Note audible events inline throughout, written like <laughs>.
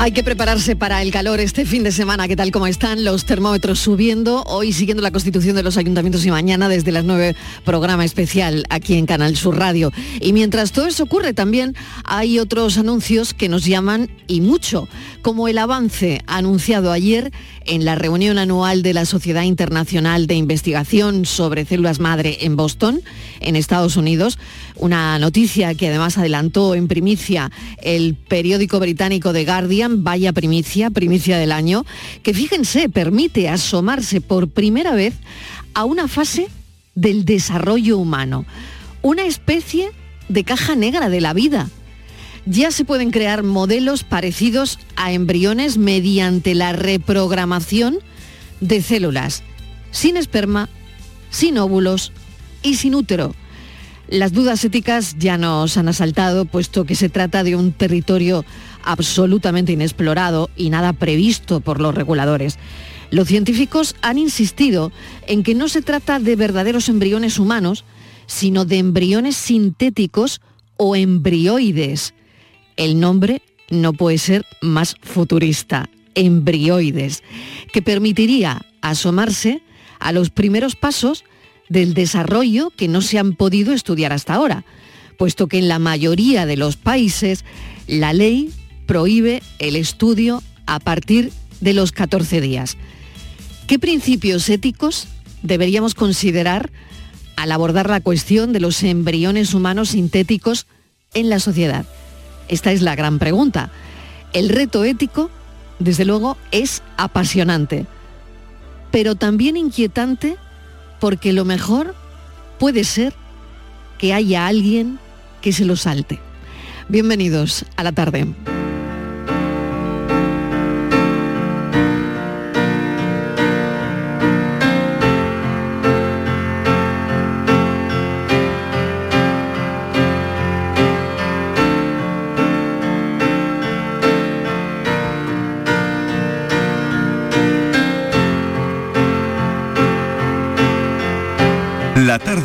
Hay que prepararse para el calor este fin de semana. ¿Qué tal como están los termómetros subiendo? Hoy siguiendo la constitución de los ayuntamientos y mañana desde las 9 programa especial aquí en Canal Sur Radio. Y mientras todo eso ocurre también hay otros anuncios que nos llaman y mucho, como el avance anunciado ayer en la reunión anual de la Sociedad Internacional de Investigación sobre Células Madre en Boston, en Estados Unidos. Una noticia que además adelantó en primicia el periódico británico The Guardian, vaya primicia, primicia del año, que fíjense, permite asomarse por primera vez a una fase del desarrollo humano, una especie de caja negra de la vida. Ya se pueden crear modelos parecidos a embriones mediante la reprogramación de células, sin esperma, sin óvulos y sin útero las dudas éticas ya nos han asaltado, puesto que se trata de un territorio absolutamente inexplorado y nada previsto por los reguladores. Los científicos han insistido en que no se trata de verdaderos embriones humanos, sino de embriones sintéticos o embrioides. El nombre no puede ser más futurista, embrioides, que permitiría asomarse a los primeros pasos del desarrollo que no se han podido estudiar hasta ahora, puesto que en la mayoría de los países la ley prohíbe el estudio a partir de los 14 días. ¿Qué principios éticos deberíamos considerar al abordar la cuestión de los embriones humanos sintéticos en la sociedad? Esta es la gran pregunta. El reto ético, desde luego, es apasionante, pero también inquietante porque lo mejor puede ser que haya alguien que se lo salte. Bienvenidos a la tarde.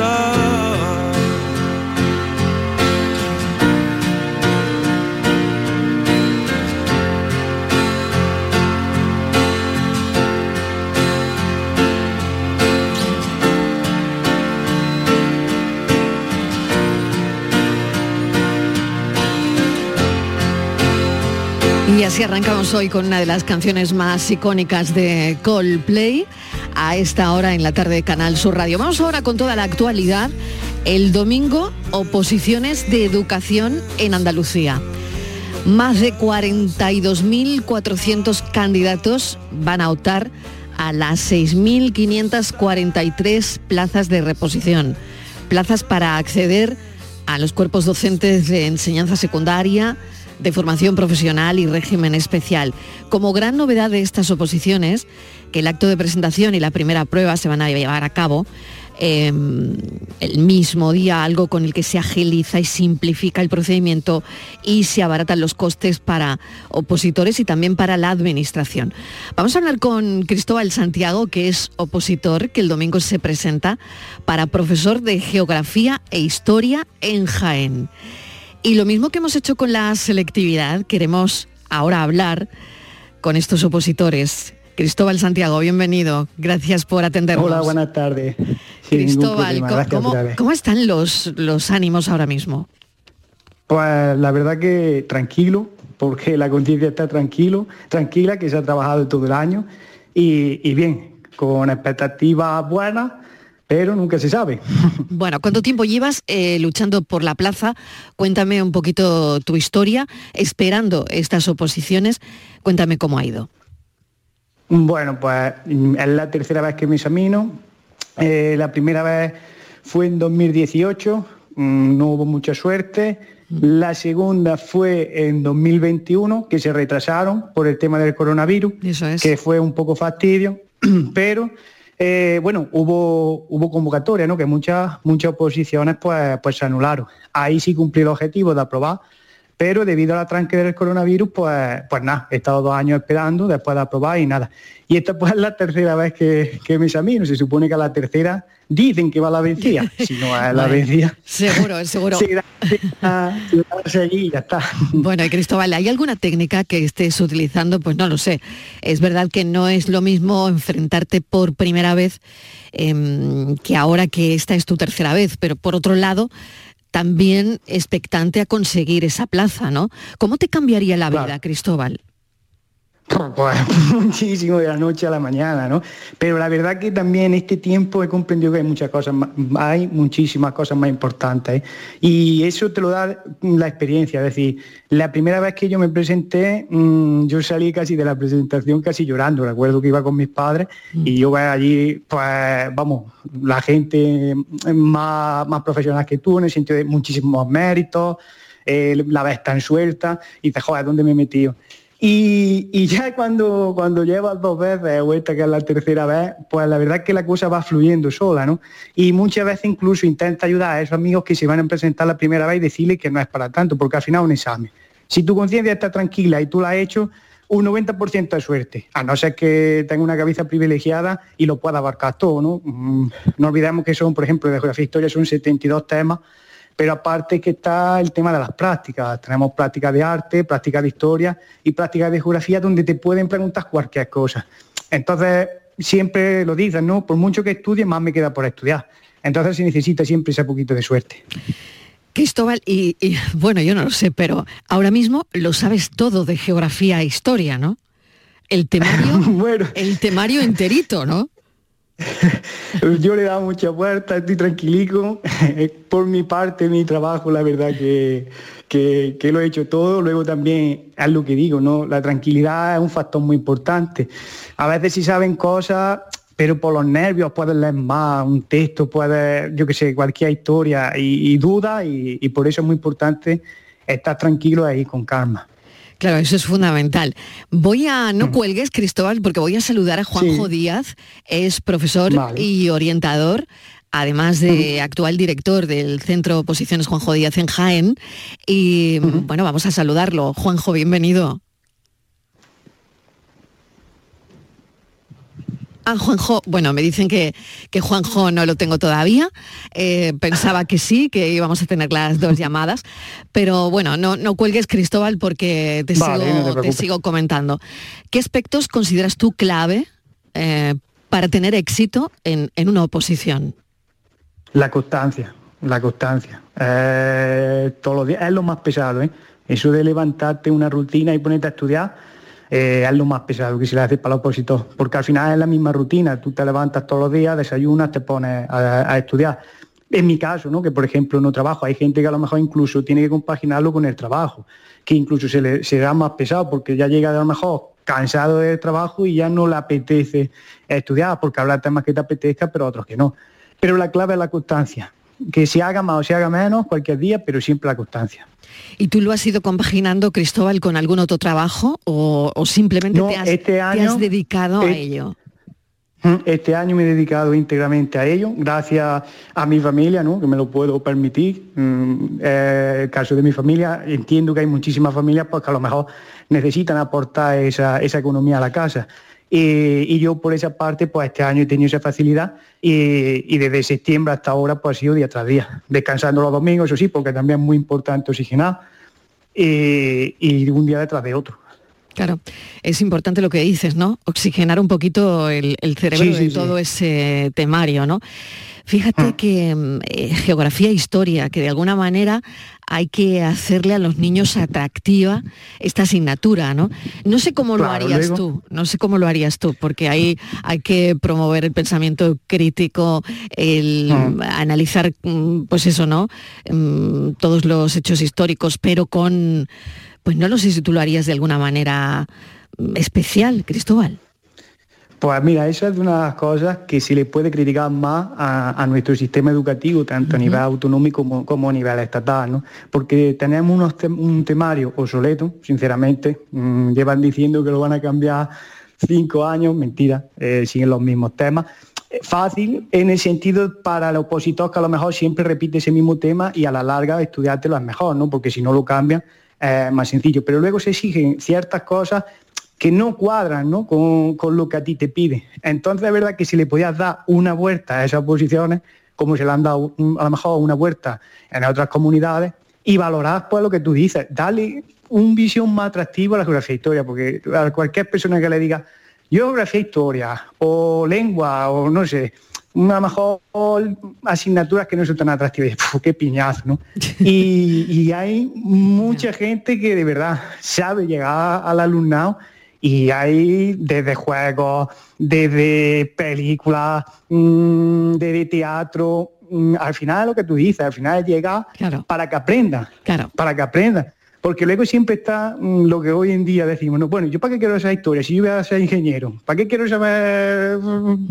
The. Y así arrancamos hoy con una de las canciones más icónicas de Coldplay a esta hora en la tarde de Canal Sur Radio. Vamos ahora con toda la actualidad. El domingo, oposiciones de educación en Andalucía. Más de 42.400 candidatos van a optar a las 6.543 plazas de reposición. Plazas para acceder a los cuerpos docentes de enseñanza secundaria, de formación profesional y régimen especial. Como gran novedad de estas oposiciones, que el acto de presentación y la primera prueba se van a llevar a cabo em, el mismo día, algo con el que se agiliza y simplifica el procedimiento y se abaratan los costes para opositores y también para la administración. Vamos a hablar con Cristóbal Santiago, que es opositor, que el domingo se presenta para profesor de Geografía e Historia en Jaén. Y lo mismo que hemos hecho con la selectividad, queremos ahora hablar con estos opositores. Cristóbal Santiago, bienvenido. Gracias por atendernos. Hola, buenas tardes. Cristóbal, ¿cómo, están los, los ánimos ahora mismo? Pues la verdad que tranquilo, porque la conciencia está tranquilo, tranquila, que se ha trabajado todo el año y, y bien, con expectativas buenas pero nunca se sabe. <laughs> Bueno, ¿cuánto tiempo llevas eh, luchando por la plaza? Cuéntame un poquito tu historia, esperando estas oposiciones. Cuéntame cómo ha ido. Bueno, pues es la tercera vez que me examino. Eh, la primera vez fue en 2018, mm, no hubo mucha suerte. Mm. La segunda fue en 2021, que se retrasaron por el tema del coronavirus, que fue un poco fastidio, <clears throat> pero eh, bueno, hubo, hubo convocatoria, ¿no? Que muchas, muchas oposiciones pues, pues se anularon. Ahí sí cumplí el objetivo de aprobar, pero debido a la tranque del coronavirus, pues, pues nada, he estado dos años esperando después de aprobar y nada. Y esta pues es la tercera vez que, que me examino, se supone que la tercera dicen que va la vencida, <laughs> si no es la vencida. Seguro, seguro. <laughs> ya está. Bueno, y Cristóbal, ¿hay alguna técnica que estés utilizando? Pues no lo sé. Es verdad que no es lo mismo enfrentarte por primera vez em, que ahora que esta es tu tercera vez, pero por otro lado, también expectante a conseguir esa plaza, ¿no? ¿Cómo te cambiaría la vida, Cristóbal? Pues <laughs> muchísimo de la noche a la mañana, ¿no? Pero la verdad que también en este tiempo he comprendido que hay muchas cosas, hay muchísimas cosas más importantes. ¿eh? Y eso te lo da la experiencia. Es decir, la primera vez que yo me presenté, mm, yo salí casi de la presentación casi llorando. Recuerdo que iba con mis padres mm. y yo allí, pues vamos, la gente más, más profesional que tú, en el sentido de muchísimos méritos, eh, la vez tan suelta, y dices, joder, ¿dónde me he metido? Y, ya cuando, cuando llevas dos veces o esta que es la tercera vez, pues la verdad es que la cosa va fluyendo sola, ¿no? Y muchas veces incluso intenta ayudar a esos amigos que se van a presentar la primera vez y decirle que no es para tanto, porque al final es un examen. Si tu conciencia está tranquila y tú la has hecho, un 90% de suerte, a no ser que tenga una cabeza privilegiada y lo pueda abarcar todo, ¿no? Mm, no olvidemos que son, por ejemplo, de geografía e historia son 72 temas pero aparte que está el tema de las prácticas. Tenemos prácticas de arte, prácticas de historia y prácticas de geografía donde te pueden preguntar cualquier cosa. Entonces, siempre lo dicen, ¿no? Por mucho que estudie, más me queda por estudiar. Entonces se necesita siempre ese poquito de suerte. Cristóbal, y, bueno, yo no lo sé, pero ahora mismo lo sabes todo de geografía e historia, ¿no? El temario, <laughs> bueno. el temario enterito, ¿no? <laughs> Yo le he mucha vuelta, estoy tranquilico. <laughs> Por mi parte, mi trabajo, la verdad que, que, lo he hecho todo. Luego también es lo que digo, ¿no? La tranquilidad es un factor muy importante. A veces si saben cosas, pero por los nervios puedes leer más, un texto, puedes, yo que sé, cualquier historia y, duda, y, y por eso es muy importante estar tranquilo ahí con calma. Claro, eso es fundamental. Voy a, no mm. cuelgues, Cristóbal, porque voy a saludar a Juanjo Díaz, es profesor y orientador además de actual director del Centro Oposiciones Juanjo Díaz en Jaén. Y bueno, vamos a saludarlo. Juanjo, bienvenido. Ah, Juanjo, bueno, me dicen que, que Juanjo no lo tengo todavía. Eh, pensaba que sí, que íbamos a tener las dos llamadas. Pero bueno, no, no cuelgues, Cristóbal, porque te, sigo, te sigo comentando. ¿Qué aspectos consideras tú clave eh, para tener éxito en, una oposición? La constancia, la constancia. Eh, todos los días es lo más pesado, ¿eh? Eso de levantarte una rutina y ponerte a estudiar eh, es lo más pesado que se le hace para el opositor, porque al final es la misma rutina, tú te levantas todos los días, desayunas, te pones a, estudiar. En mi caso, ¿no? que por ejemplo no trabajo, hay gente que a lo mejor incluso tiene que compaginarlo con el trabajo, que incluso se le se da más pesado porque ya llega a lo mejor cansado del trabajo y ya no le apetece estudiar, porque hablar temas que te apetezca, pero otros que no. Pero la clave es la constancia, que se haga más o se haga menos cualquier día, pero siempre la constancia. ¿Y tú lo has ido compaginando, Cristóbal, con algún otro trabajo o, simplemente te, has, este has, dedicado a ello? Mm, este año me he dedicado íntegramente a ello, gracias a mi familia, ¿no? que me lo puedo permitir. Mm, eh, el caso de mi familia, entiendo que hay muchísimas familias pues, que a lo mejor necesitan aportar esa, economía a la casa. Y, yo por esa parte, pues este año he tenido esa facilidad y, desde septiembre hasta ahora pues ha sido día tras día, descansando los domingos, eso sí, porque también es muy importante oxigenar, y, y un día detrás de otro. Claro, es importante lo que dices, ¿no? Oxigenar un poquito el, cerebro de todo ese temario, ¿no? Fíjate ah. que mm, eh, geografía e historia, que de alguna manera hay que hacerle a los niños atractiva esta asignatura, ¿no? No sé cómo lo harías tú, no sé cómo lo harías tú, porque ahí hay que promover el pensamiento crítico, el ah. analizar, mm, pues eso, ¿no? Mm, todos los hechos históricos, pero con pues no lo sé si tú lo harías de alguna manera mm, especial, Cristóbal. Pues mira, esa es una de las cosas que se le puede criticar más a, nuestro sistema educativo, tanto a nivel autonómico como, a nivel estatal, ¿no? Porque tenemos un temario obsoleto, sinceramente, mm, llevan diciendo que lo van a cambiar cinco años, mentira, eh, siguen los mismos temas. Fácil en el sentido para el opositor que a lo mejor siempre repite ese mismo tema y a la larga estudiártelo es mejor, ¿no? Porque si no lo cambian, eh, más sencillo. Pero luego se exigen ciertas cosas que no cuadran Con, lo que a ti te pide. Entonces es verdad que si le podías dar una vuelta a esas posiciones, como se le han dado a lo mejor una vuelta en otras comunidades, y valorar pues lo que tú dices, darle un visión más atractiva a la geografía e historia, porque a cualquier persona que le diga, yo geografía e historia, o lengua, o no sé, una mejor asignaturas que no son tan atractivas. ¡Qué piñazo! ¿no? Y, hay mucha gente que de verdad sabe llegar al alumnado y hay desde juegos, desde películas, mm, desde teatro. Mm, al final lo que tú dices, al final llega para que aprenda, claro. para que aprenda. Porque luego siempre está mm, lo que hoy en día decimos, no, bueno, ¿yo para qué quiero esa historia? Si yo voy a ser ingeniero, ¿para qué quiero saber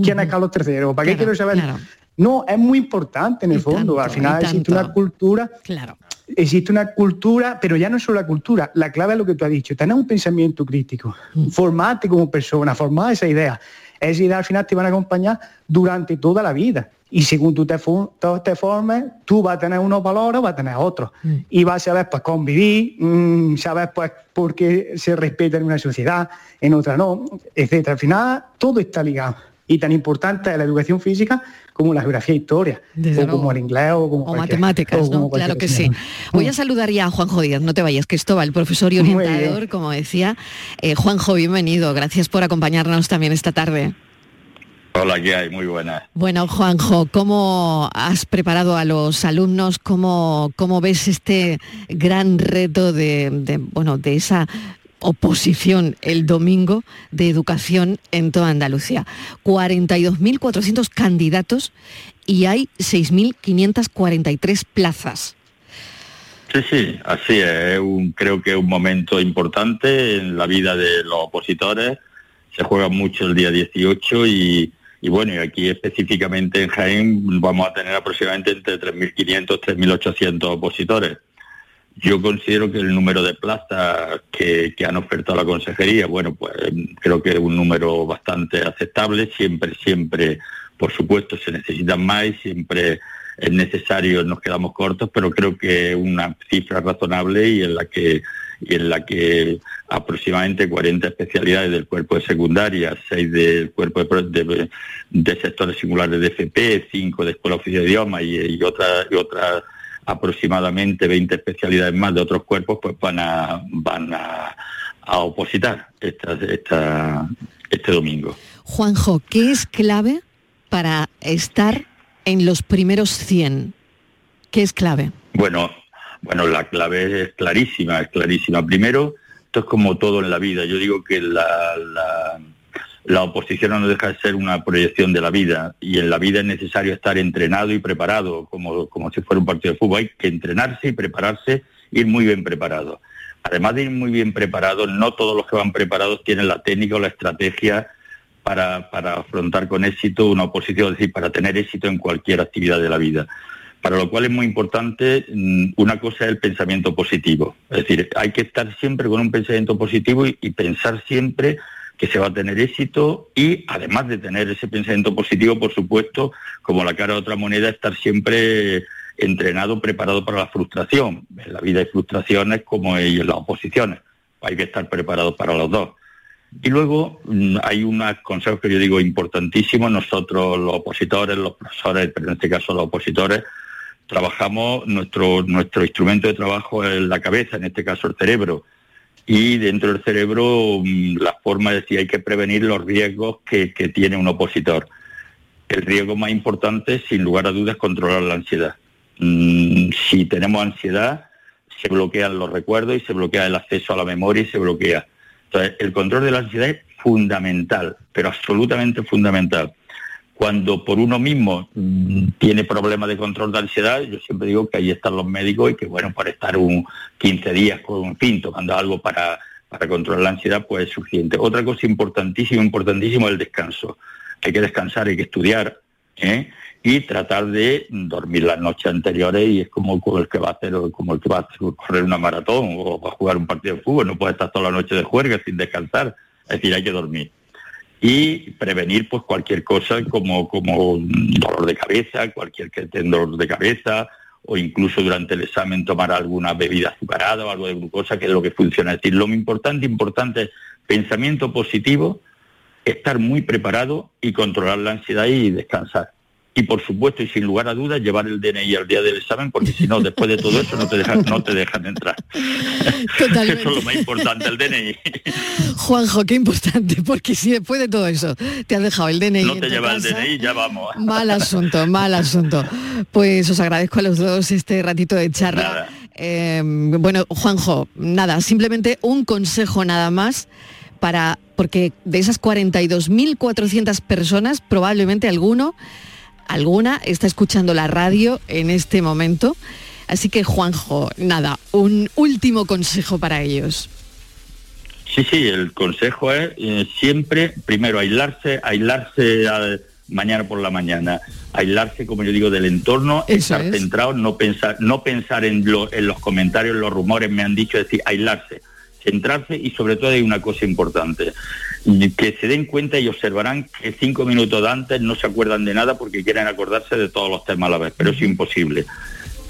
quién es Carlos III? ¿Para qué quiero saber? No, es muy importante en el fondo. Al final existe una cultura. Claro. Existe una cultura, pero ya no es solo la cultura, la clave es lo que tú has dicho, tener un pensamiento crítico, mm. formarte como persona, formar esa idea. Esa idea al final te van a acompañar durante toda la vida y según tú te, te formes, tú vas a tener unos valores, vas a tener otros. Mm. Y vas a saber pues convivir, mm, saber pues por qué se respeta en una sociedad, en otra no, etc. Al final todo está ligado. Y tan importante es la educación física como la geografía e historia, o como el inglés o como matemáticas, ¿no? Claro que sí. Voy a saludar ya a Juanjo Díaz, no te vayas, Cristóbal, profesor y orientador, como decía. Eh, Juanjo, bienvenido, gracias por acompañarnos también esta tarde. Hola, ¿qué hay? Muy buena. Bueno, Juanjo, ¿cómo has preparado a los alumnos? ¿Cómo, cómo ves este gran reto de, bueno, de esa oposición el domingo de educación en toda Andalucía? 42.400 candidatos y hay 6.543 plazas. Sí, sí, así es. creo que es un momento importante en la vida de los opositores. Se juega mucho el día 18 y, y bueno, y aquí específicamente en Jaén vamos a tener aproximadamente entre 3.500 3.800 opositores. Yo considero que el número de plazas que, han ofertado la consejería, bueno, pues creo que es un número bastante aceptable. Siempre, siempre, por supuesto, se necesitan más y siempre es necesario, nos quedamos cortos, pero creo que es una cifra razonable y en la que y en la que aproximadamente 40 especialidades del cuerpo de secundaria, 6 del cuerpo de, sectores singulares de FP, 5 de Escuela Oficial de Idioma y, otras y otras aproximadamente 20 especialidades más de otros cuerpos, pues van a, van a, opositar esta, este domingo. Juanjo, ¿qué es clave para estar en los primeros 100? ¿Qué es clave? Bueno, bueno, la clave es clarísima, es clarísima. Primero, esto es como todo en la vida. Yo digo que la, la, oposición no deja de ser una proyección de la vida y en la vida es necesario estar entrenado y preparado, como, como si fuera un partido de fútbol. Hay que entrenarse y prepararse, ir muy bien preparado. Además de ir muy bien preparado, no todos los que van preparados tienen la técnica o la estrategia para, para afrontar con éxito una oposición, es decir, para tener éxito en cualquier actividad de la vida para lo cual es muy importante, mm, una cosa es el pensamiento positivo, es decir, hay que estar siempre con un pensamiento positivo y, pensar siempre que se va a tener éxito y además de tener ese pensamiento positivo, por supuesto, como la cara de otra moneda, estar siempre entrenado, preparado para la frustración. En la vida hay frustraciones como en las oposiciones. Hay que estar preparado para los dos. Y luego mm, hay unos consejos que yo digo importantísimos. Nosotros, los opositores, los profesores, pero en este caso los opositores, trabajamos, nuestro, nuestro instrumento de trabajo es la cabeza, en este caso el cerebro. Y dentro del cerebro mm, la forma de decir hay que prevenir los riesgos que, tiene un opositor. El riesgo más importante, sin lugar a dudas, es controlar la ansiedad. Mm, si tenemos ansiedad, se bloquean los recuerdos y se bloquea el acceso a la memoria y se bloquea. Entonces, el control de la ansiedad es fundamental, pero absolutamente fundamental. Cuando por uno mismo mm, tiene problemas de control de ansiedad, yo siempre digo que ahí están los médicos y que bueno, por estar un 15 días con un fin tomando algo para, para controlar la ansiedad, pues es suficiente. Otra cosa importantísima, importantísimo es el descanso. Hay que descansar, hay que estudiar, ¿eh? y tratar de dormir las noches anteriores y es como el que va a hacer como el que va a correr una maratón o va a jugar un partido de fútbol, no puede estar toda la noche de juerga sin descansar, es decir, hay que dormir. Y prevenir pues cualquier cosa como, como dolor de cabeza, cualquier que tenga dolor de cabeza, o incluso durante el examen tomar alguna bebida azucarada o algo de glucosa, que es lo que funciona. Es decir, lo importante, importante pensamiento positivo, estar muy preparado y controlar la ansiedad y descansar y por supuesto y sin lugar a dudas llevar el DNI al día del examen porque si no después de todo eso no te dejan no te dejan entrar. Totalmente. <laughs> eso es lo más importante el DNI Juanjo qué importante porque si después de todo eso te has dejado el DNI no te lleva el DNI ya vamos. mal asunto mal asunto. Pues os agradezco a los dos este ratito de charla. Eh, bueno Juanjo nada simplemente un consejo nada más para porque de esas 42.400 personas probablemente alguno alguna está escuchando la radio en este momento. Así que Juanjo, nada, un último consejo para ellos. Sí, sí, el consejo es eh, siempre, primero, aislarse, aislarse mañana por la mañana, aislarse, como yo digo, del entorno, estar centrado, no pensar, no pensar en, en los comentarios, los rumores, me han dicho, es decir, aislarse, centrarse y sobre todo hay una cosa importante, que se den cuenta y observarán que cinco minutos antes no se acuerdan de nada porque quieren acordarse de todos los temas a la vez, pero es imposible.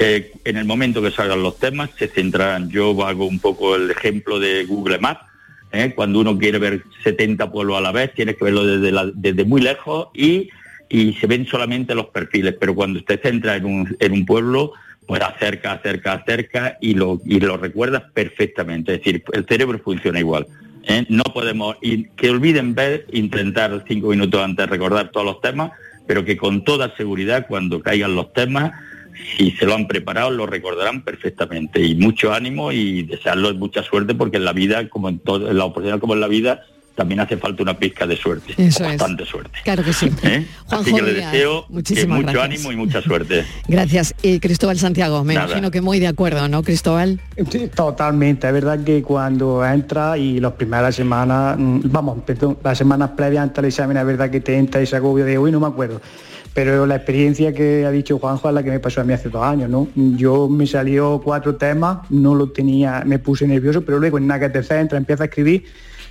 Eh, en el momento que salgan los temas se centrarán. Yo hago un poco el ejemplo de Google Maps. ¿eh? Cuando uno quiere ver 70 pueblos a la vez, tienes que verlo desde, desde muy lejos y, y, se ven solamente los perfiles. Pero cuando usted centra en un, en un pueblo, pues acerca, acerca, acerca y lo, y lo recuerdas perfectamente. Es decir, el cerebro funciona igual. ¿Eh? No podemos, que olviden ver, intentar cinco minutos antes recordar todos los temas, pero que con toda seguridad cuando caigan los temas, si se lo han preparado, lo recordarán perfectamente. Y mucho ánimo y desearles mucha suerte porque en la vida, como en, todo, en la oportunidad como en la vida, también hace falta una pizca de suerte, bastante suerte. Claro que sí. <laughs> ¿Eh? Así que le deseo mucho ánimo y mucha suerte. <laughs> Gracias. Y Cristóbal Santiago, me imagino que muy de acuerdo, ¿no, Cristóbal? Sí, totalmente. Es verdad que cuando entra y las primeras semanas, mm, vamos, perdón, las semanas previas antes del examen, es verdad que te entra ese agobio de hoy no me acuerdo pero la experiencia que ha dicho Juanjo es la que me pasó a mí hace dos años, ¿no? Yo me salió cuatro temas, no lo tenía, me puse nervioso, pero luego en nada que te centra, empieza a escribir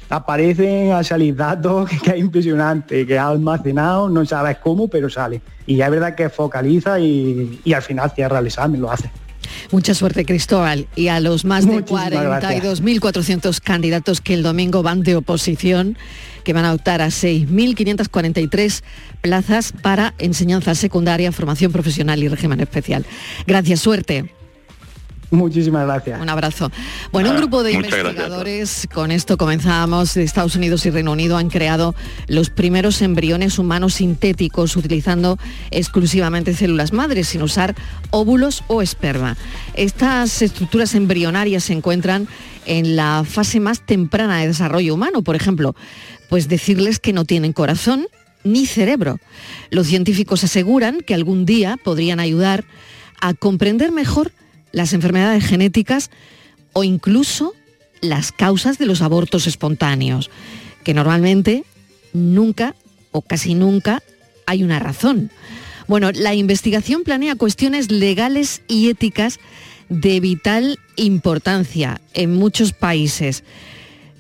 aparecen a salir datos <laughs> que es impresionante, que ha almacenado, no sabes cómo, pero sale. Y es verdad que focaliza y, al final cierra el examen, lo hace. Mucha suerte, Cristóbal. Y a los más de 42.400 candidatos que el domingo van de oposición, que van a optar a 6.543 plazas para enseñanza secundaria, formación profesional y régimen especial. Gracias, suerte. Muchísimas gracias. Un abrazo. Bueno, un grupo de investigadores, con esto comenzamos, de Estados Unidos y Reino Unido han creado los primeros embriones humanos sintéticos utilizando exclusivamente células madres, sin usar óvulos o esperma. Estas estructuras embrionarias se encuentran en la fase más temprana de desarrollo humano, por ejemplo, pues decirles que no tienen corazón ni cerebro. Los científicos aseguran que algún día podrían ayudar a comprender mejor las enfermedades genéticas o incluso las causas de los abortos espontáneos, que normalmente nunca o casi nunca hay una razón. Bueno, la investigación planea cuestiones legales y éticas de vital importancia en muchos países.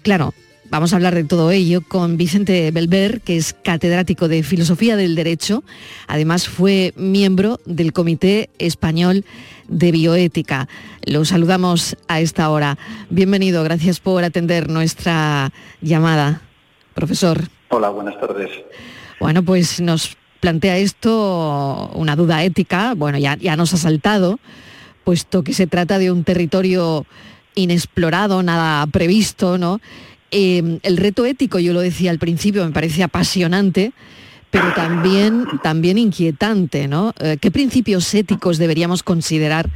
Claro, Vamos a hablar de todo ello con Vicente Belver, que es catedrático de Filosofía del Derecho. Además fue miembro del Comité Español de Bioética. Lo saludamos a esta hora. Bienvenido, gracias por atender nuestra llamada. Profesor. Hola, buenas tardes. Bueno, pues nos plantea esto una duda ética. Bueno, ya, ya nos ha saltado, puesto que se trata de un territorio inexplorado, nada previsto, ¿no? Em, el reto ético, yo lo decía al principio, me parece apasionante, pero también, también inquietante, ¿no? Eh, ¿Qué principios éticos deberíamos considerar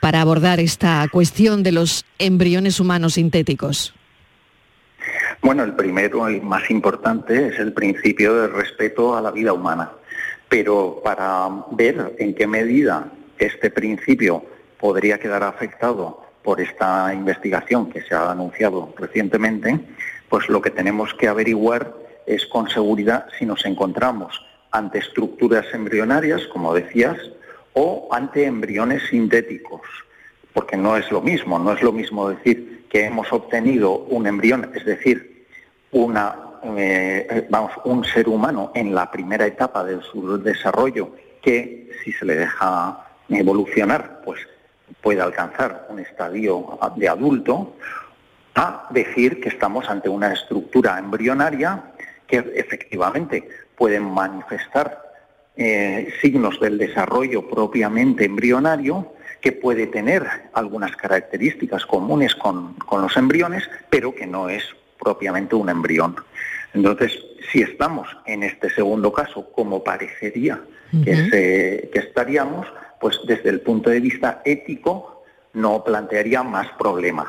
para abordar esta cuestión de los embriones humanos sintéticos? Bueno, el primero y más importante es el principio del respeto a la vida humana. Pero para ver en qué medida este principio podría quedar afectado por esta investigación que se ha anunciado recientemente, pues lo que tenemos que averiguar es con seguridad si nos encontramos ante estructuras embrionarias, como decías, o ante embriones sintéticos, porque no es lo mismo, no es lo mismo decir que hemos obtenido un embrión, es decir, una, eh, vamos, un ser humano en la primera etapa de su desarrollo que si se le deja evolucionar, pues puede alcanzar un estadio de adulto, a decir que estamos ante una estructura embrionaria que efectivamente puede manifestar eh, signos del desarrollo propiamente embrionario, que puede tener algunas características comunes con, los embriones, pero que no es propiamente un embrión. Entonces, si estamos en este segundo caso, como parecería que, que estaríamos, pues desde el punto de vista ético no plantearía más problemas.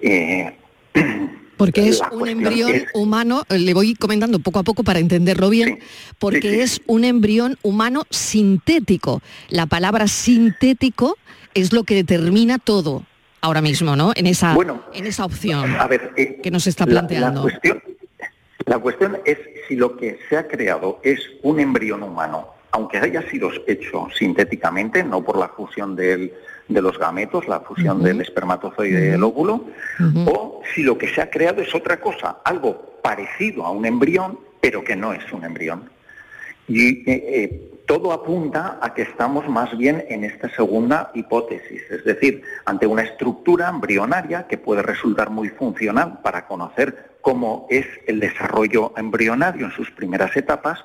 Eh, <clears throat> porque es un embrión humano, eh, le voy comentando poco a poco para entenderlo bien, porque es un embrión humano sintético. La palabra sintético es lo que determina todo ahora mismo, ¿no? En esa, en esa opción eh, que nos está planteando. la cuestión es si lo que se ha creado es un embrión humano aunque haya sido hecho sintéticamente, no por la fusión de los gametos, la fusión del espermatozoide y del óvulo, o si lo que se ha creado es otra cosa, algo parecido a un embrión, pero que no es un embrión. Y eh, eh, todo apunta a que estamos más bien en esta segunda hipótesis, es decir, ante una estructura embrionaria que puede resultar muy funcional para conocer cómo es el desarrollo embrionario en sus primeras etapas,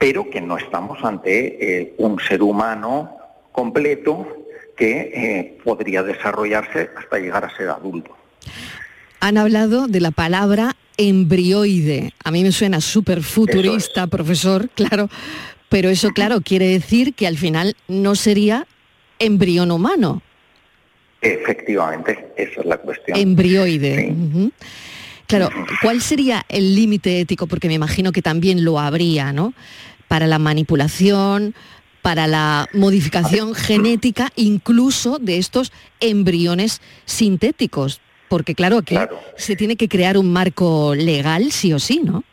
pero que no estamos ante eh, un ser humano completo que eh, podría desarrollarse hasta llegar a ser adulto. Han hablado de la palabra embrioide. A mí me suena súper futurista, profesor, <laughs> claro, pero eso, claro, quiere decir que al final no sería embrión humano. Efectivamente, esa es la cuestión. Embrioide. Claro, ¿cuál sería el límite ético? Porque me imagino que también lo habría, ¿no? Para la manipulación, para la modificación genética, incluso de estos embriones sintéticos. Porque claro, aquí se tiene que crear un marco legal, sí o sí, ¿no?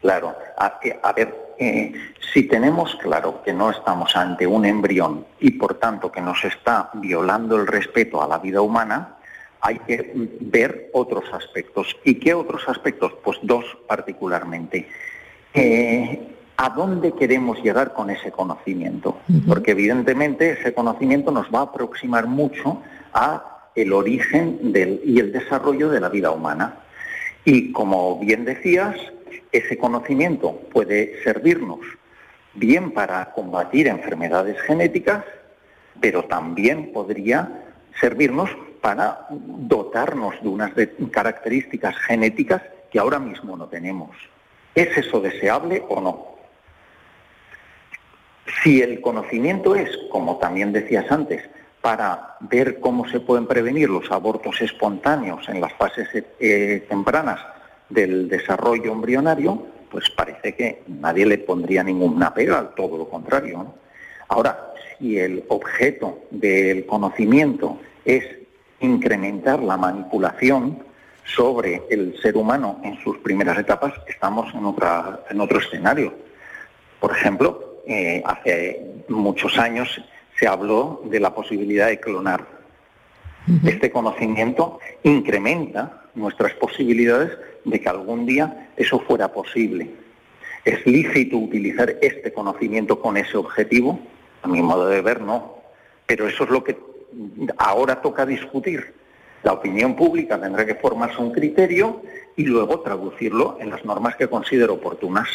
Claro. A, eh, ver, eh, si tenemos claro que no estamos ante un embrión y por tanto que nos está violando el respeto a la vida humana, hay que ver otros aspectos. ¿Y qué otros aspectos? Pues dos particularmente. Eh, a dónde queremos llegar con ese conocimiento, porque evidentemente ese conocimiento nos va a aproximar mucho a el origen del, y el desarrollo de la vida humana. Y como bien decías, ese conocimiento puede servirnos bien para combatir enfermedades genéticas, pero también podría servirnos para dotarnos de unas características genéticas que ahora mismo no tenemos. ¿Es eso deseable o no? Si el conocimiento es, como también decías antes, para ver cómo se pueden prevenir los abortos espontáneos en las fases eh, tempranas del desarrollo embrionario, pues parece que nadie le pondría ninguna pega, todo lo contrario. Ahora, si el objeto del conocimiento es incrementar la manipulación sobre el ser humano en sus primeras etapas, estamos en, otra, en otro escenario. Por ejemplo, eh, hace muchos años se habló de la posibilidad de clonar. Este conocimiento incrementa nuestras posibilidades de que algún día eso fuera posible. ¿Es lícito utilizar este conocimiento con ese objetivo? A mi modo de ver, no. Pero eso es lo que ahora toca discutir. La opinión pública tendrá que formarse un criterio y luego traducirlo en las normas que considero oportunas.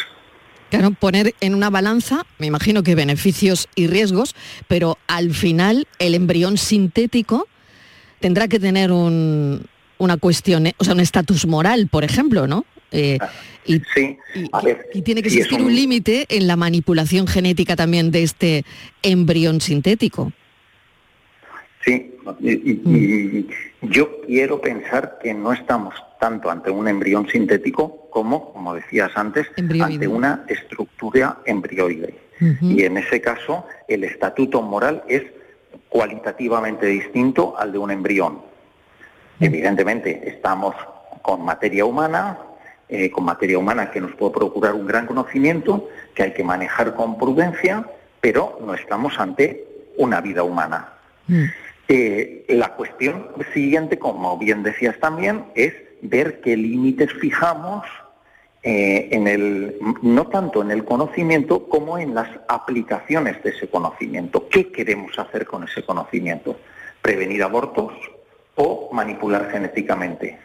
Claro, poner en una balanza, me imagino que beneficios y riesgos, pero al final el embrión sintético tendrá que tener un, una cuestión, o sea, un estatus moral, por ejemplo, ¿no? Eh, y, sí, y, tiene que existir un, límite en la manipulación genética también de este embrión sintético. Sí, y, yo quiero pensar que no estamos tanto ante un embrión sintético como, como decías antes, ante una estructura embrioide. Y en ese caso, el estatuto moral es cualitativamente distinto al de un embrión. Evidentemente, estamos con materia humana, eh, con materia humana que nos puede procurar un gran conocimiento, que hay que manejar con prudencia, pero no estamos ante una vida humana. Eh, la cuestión siguiente, como bien decías también, es ver qué límites fijamos eh, en el, no tanto en el conocimiento como en las aplicaciones de ese conocimiento. ¿Qué queremos hacer con ese conocimiento? ¿Prevenir abortos o manipular genéticamente?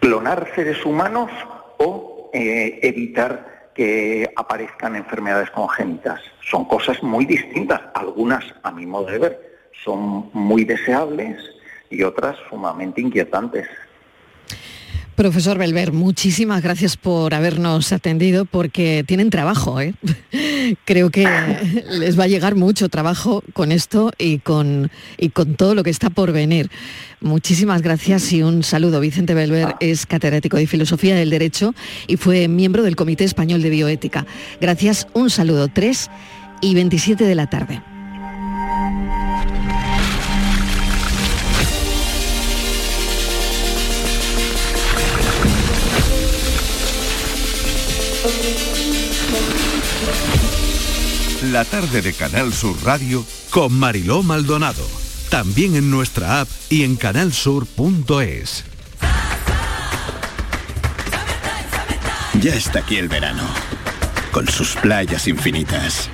¿Clonar seres humanos o eh, evitar que aparezcan enfermedades congénitas. Son cosas muy distintas, algunas a mi modo de ver son muy deseables y otras sumamente inquietantes. Profesor Belver, muchísimas gracias por habernos atendido porque tienen trabajo. ¿eh? <laughs> Creo que les va a llegar mucho trabajo con esto y con, y con todo lo que está por venir. Muchísimas gracias y un saludo. Vicente Belver es catedrático de Filosofía del Derecho y fue miembro del Comité Español de Bioética. Gracias, un saludo. 3 y 27 de la tarde. La tarde de Canal Sur Radio con Mariló Maldonado. También en nuestra app y en canalsur.es. Ya está aquí el verano, con sus playas infinitas,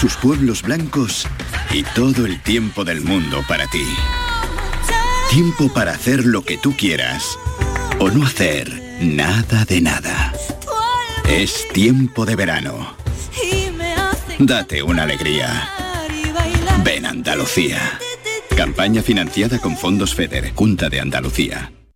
sus pueblos blancos y todo el tiempo del mundo para ti. Tiempo para hacer lo que tú quieras o no hacer nada de nada. Es tiempo de verano Date una alegría. Ven Andalucía. Campaña financiada con fondos FEDER, Junta de Andalucía.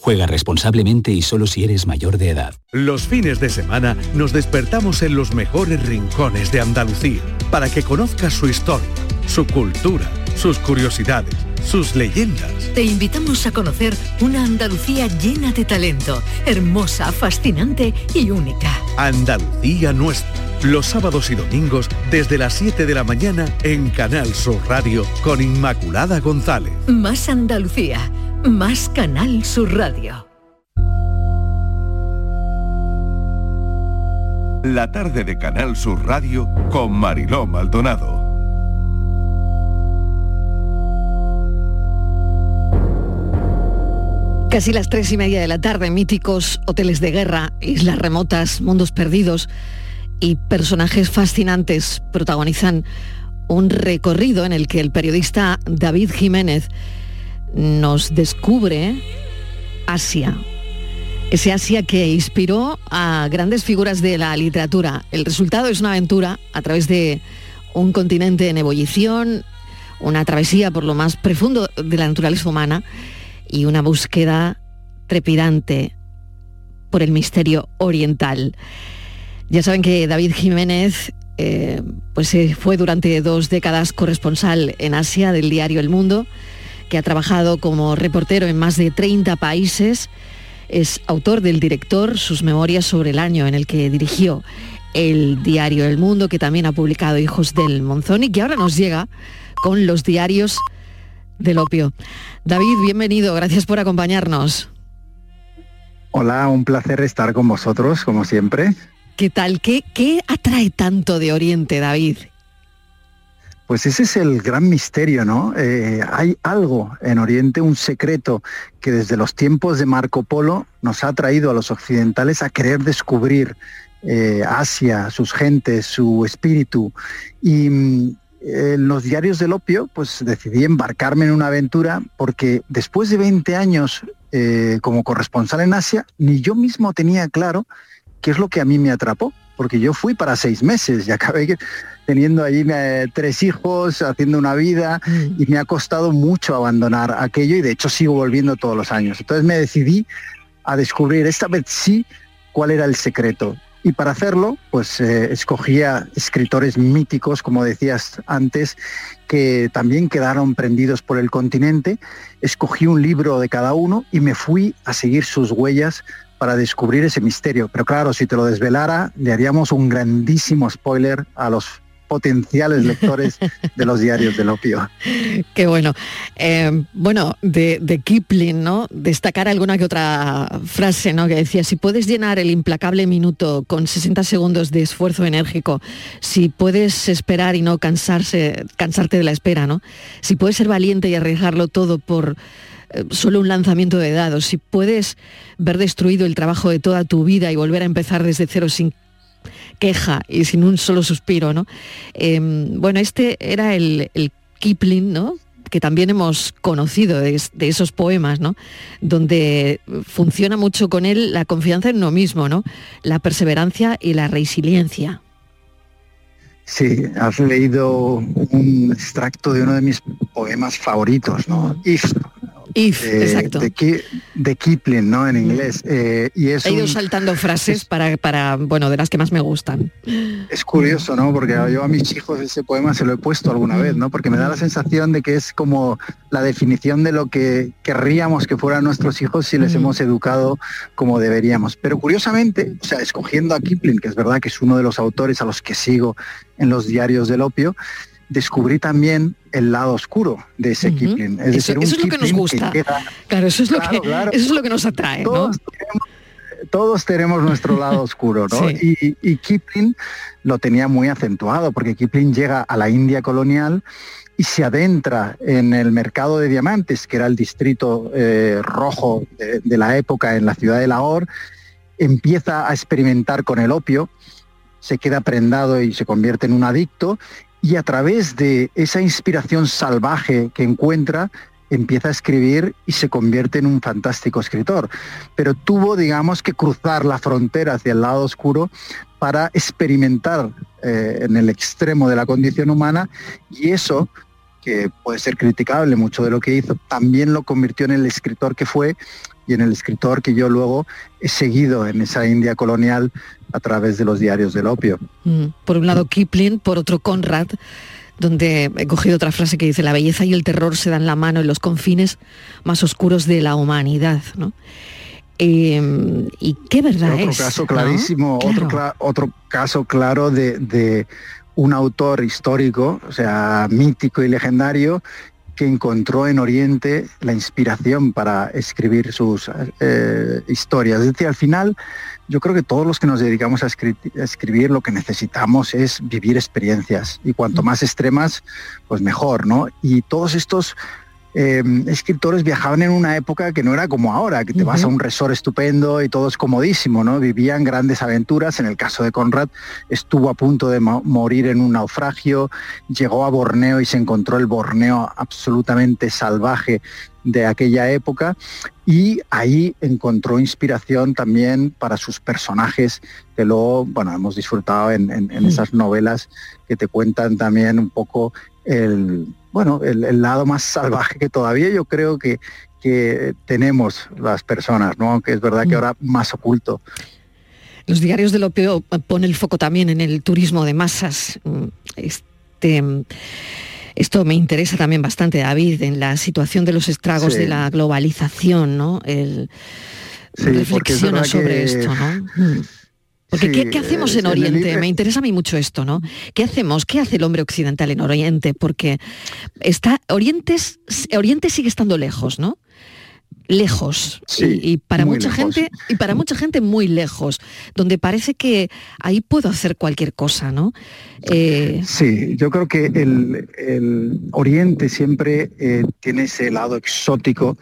Juega responsablemente y solo si eres mayor de edad. Los fines de semana nos despertamos en los mejores rincones de Andalucía para que conozcas su historia, su cultura, sus curiosidades, sus leyendas. Te invitamos a conocer una Andalucía llena de talento, hermosa, fascinante y única. Andalucía nuestra. Los sábados y domingos desde las 7 de la mañana en Canal Sur Radio con Inmaculada González. Más Andalucía más Canal Sur Radio. La tarde de Canal Sur Radio con Mariló Maldonado. Casi las tres y media de la tarde, míticos hoteles de guerra, islas remotas, mundos perdidos y personajes fascinantes protagonizan un recorrido en el que el periodista David Jiménez nos descubre Asia, ese Asia que inspiró a grandes figuras de la literatura. El resultado es una aventura a través de un continente en ebullición, una travesía por lo más profundo de la naturaleza humana y una búsqueda trepidante por el misterio oriental. Ya saben que David Jiménez eh, pues, fue durante dos décadas corresponsal en Asia del diario El Mundo que ha trabajado como reportero en más de 30 países es autor del director, sus memorias sobre el año en el que dirigió el diario El Mundo, que también ha publicado Hijos del Monzón y que ahora nos llega con los diarios del opio. David, bienvenido, gracias por acompañarnos. Hola, un placer estar con vosotros, como siempre. ¿Qué tal? ¿Qué, qué atrae tanto de Oriente, David? Pues ese es el gran misterio, ¿no? Eh, hay algo en Oriente, un secreto que desde los tiempos de Marco Polo nos ha traído a los occidentales a querer descubrir eh, Asia, sus gentes, su espíritu. Y mm, en los diarios del opio, pues decidí embarcarme en una aventura porque después de 20 años eh, como corresponsal en Asia, ni yo mismo tenía claro qué es lo que a mí me atrapó, porque yo fui para seis meses y acabé teniendo allí eh, tres hijos, haciendo una vida y me ha costado mucho abandonar aquello y de hecho sigo volviendo todos los años. Entonces me decidí a descubrir esta vez sí cuál era el secreto y para hacerlo, pues eh, escogía escritores míticos, como decías antes, que también quedaron prendidos por el continente. Escogí un libro de cada uno y me fui a seguir sus huellas para descubrir ese misterio. Pero claro, si te lo desvelara, le haríamos un grandísimo spoiler a los potenciales lectores <laughs> de los diarios del opio. Qué bueno. Eh, bueno, de, Kipling, ¿no? Destacar alguna que otra frase, ¿no? Que decía, si puedes llenar el implacable minuto con 60 segundos de esfuerzo enérgico, si puedes esperar y no cansarse, cansarte de la espera, ¿no? Si puedes ser valiente y arriesgarlo todo por solo un lanzamiento de dados, si puedes ver destruido el trabajo de toda tu vida y volver a empezar desde cero sin queja y sin un solo suspiro, ¿no? Em, bueno, este era el, Kipling, ¿no? que también hemos conocido de, esos poemas, ¿no? Donde funciona mucho con él la confianza en uno mismo, ¿no? La perseverancia y la resiliencia. Sí, has leído un extracto de uno de mis poemas favoritos, ¿no? If, exacto. De, Kipling, ¿no? En inglés. Eh, y He ido saltando frases para, para, bueno, de las que más me gustan. Es curioso, ¿no? Porque yo a mis hijos ese poema se lo he puesto alguna vez, ¿no? Porque me da la sensación de que es como la definición de lo que querríamos que fueran nuestros hijos si les hemos educado como deberíamos. Pero curiosamente, o sea, escogiendo a Kipling, que es verdad que es uno de los autores a los que sigo en los diarios del opio, descubrí también el lado oscuro de ese Kipling. Es eso, es lo que nos gusta. claro, eso es, lo que, eso es lo que nos atrae. Todos, tenemos, nuestro lado oscuro, ¿no? <laughs> Y, Kipling lo tenía muy acentuado, porque Kipling llega a la India colonial y se adentra en el mercado de diamantes, que era el distrito eh, rojo de, de la época en la ciudad de Lahore, empieza a experimentar con el opio, se queda prendado y se convierte en un adicto y a través de esa inspiración salvaje que encuentra, empieza a escribir y se convierte en un fantástico escritor. Pero tuvo, digamos, que cruzar la frontera hacia el lado oscuro para experimentar eh, en el extremo de la condición humana y eso, que puede ser criticable mucho de lo que hizo, también lo convirtió en el escritor que fue y en el escritor que yo luego he seguido en esa India colonial a través de los diarios del opio. Mm, por un lado Kipling, por otro Conrad, donde he cogido otra frase que dice, la belleza y el terror se dan la mano en los confines más oscuros de la humanidad. ¿no? Em, y qué verdad otro caso clarísimo, otro, otro caso claro de, un autor histórico, o sea, mítico y legendario, que encontró en Oriente la inspiración para escribir sus eh, historias. Es decir, al final yo creo que todos los que nos dedicamos a, escribir lo que necesitamos es vivir experiencias y cuanto más extremas, pues mejor, ¿no? Y todos estos Em, escritores viajaban en una época que no era como ahora, que te vas a un resort estupendo y todo es comodísimo, ¿no? Vivían grandes aventuras. En el caso de Conrad, estuvo a punto de morir en un naufragio, llegó a Borneo y se encontró el Borneo absolutamente salvaje de aquella época y ahí encontró inspiración también para sus personajes que luego, bueno, hemos disfrutado en esas novelas que te cuentan también un poco el, bueno, el, lado más salvaje que todavía yo creo que, que tenemos las personas, ¿no? Aunque es verdad que mm. ahora más oculto. Los diarios del opio pone el foco también en el turismo de masas. Mm, este, esto me interesa también bastante, David, en la situación de los estragos de la globalización, ¿no? reflexiona sobre esto, ¿no? Porque ¿qué, hacemos en Oriente? Me interesa a mí mucho esto, ¿no? ¿Qué hacemos? ¿Qué hace el hombre occidental en Oriente? Porque está, Oriente, Oriente sigue estando lejos, ¿no? lejos y, para mucha gente y para mucha gente muy lejos donde parece que ahí puedo hacer cualquier cosa no eh, sí yo creo que el, Oriente siempre eh, tiene ese lado exótico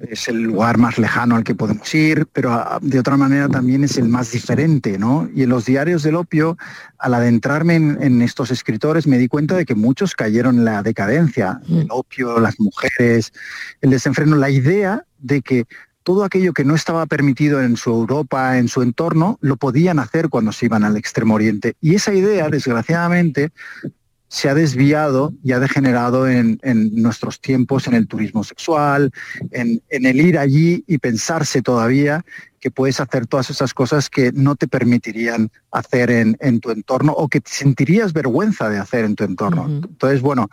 es el lugar más lejano al que podemos ir, pero ah, de otra manera también es el más diferente, ¿no? Y en los diarios del opio, al adentrarme en, estos escritores, me di cuenta de que muchos cayeron en la decadencia, mm. el opio, las mujeres, el desenfreno, la idea de que todo aquello que no estaba permitido en su Europa, en su entorno, lo podían hacer cuando se iban al Extremo Oriente. Y esa idea, desgraciadamente, se ha desviado y ha degenerado en, nuestros tiempos en el turismo sexual, en, el ir allí y pensarse todavía que puedes hacer todas esas cosas que no te permitirían hacer en, tu entorno o que te sentirías vergüenza de hacer en tu entorno. Entonces, bueno,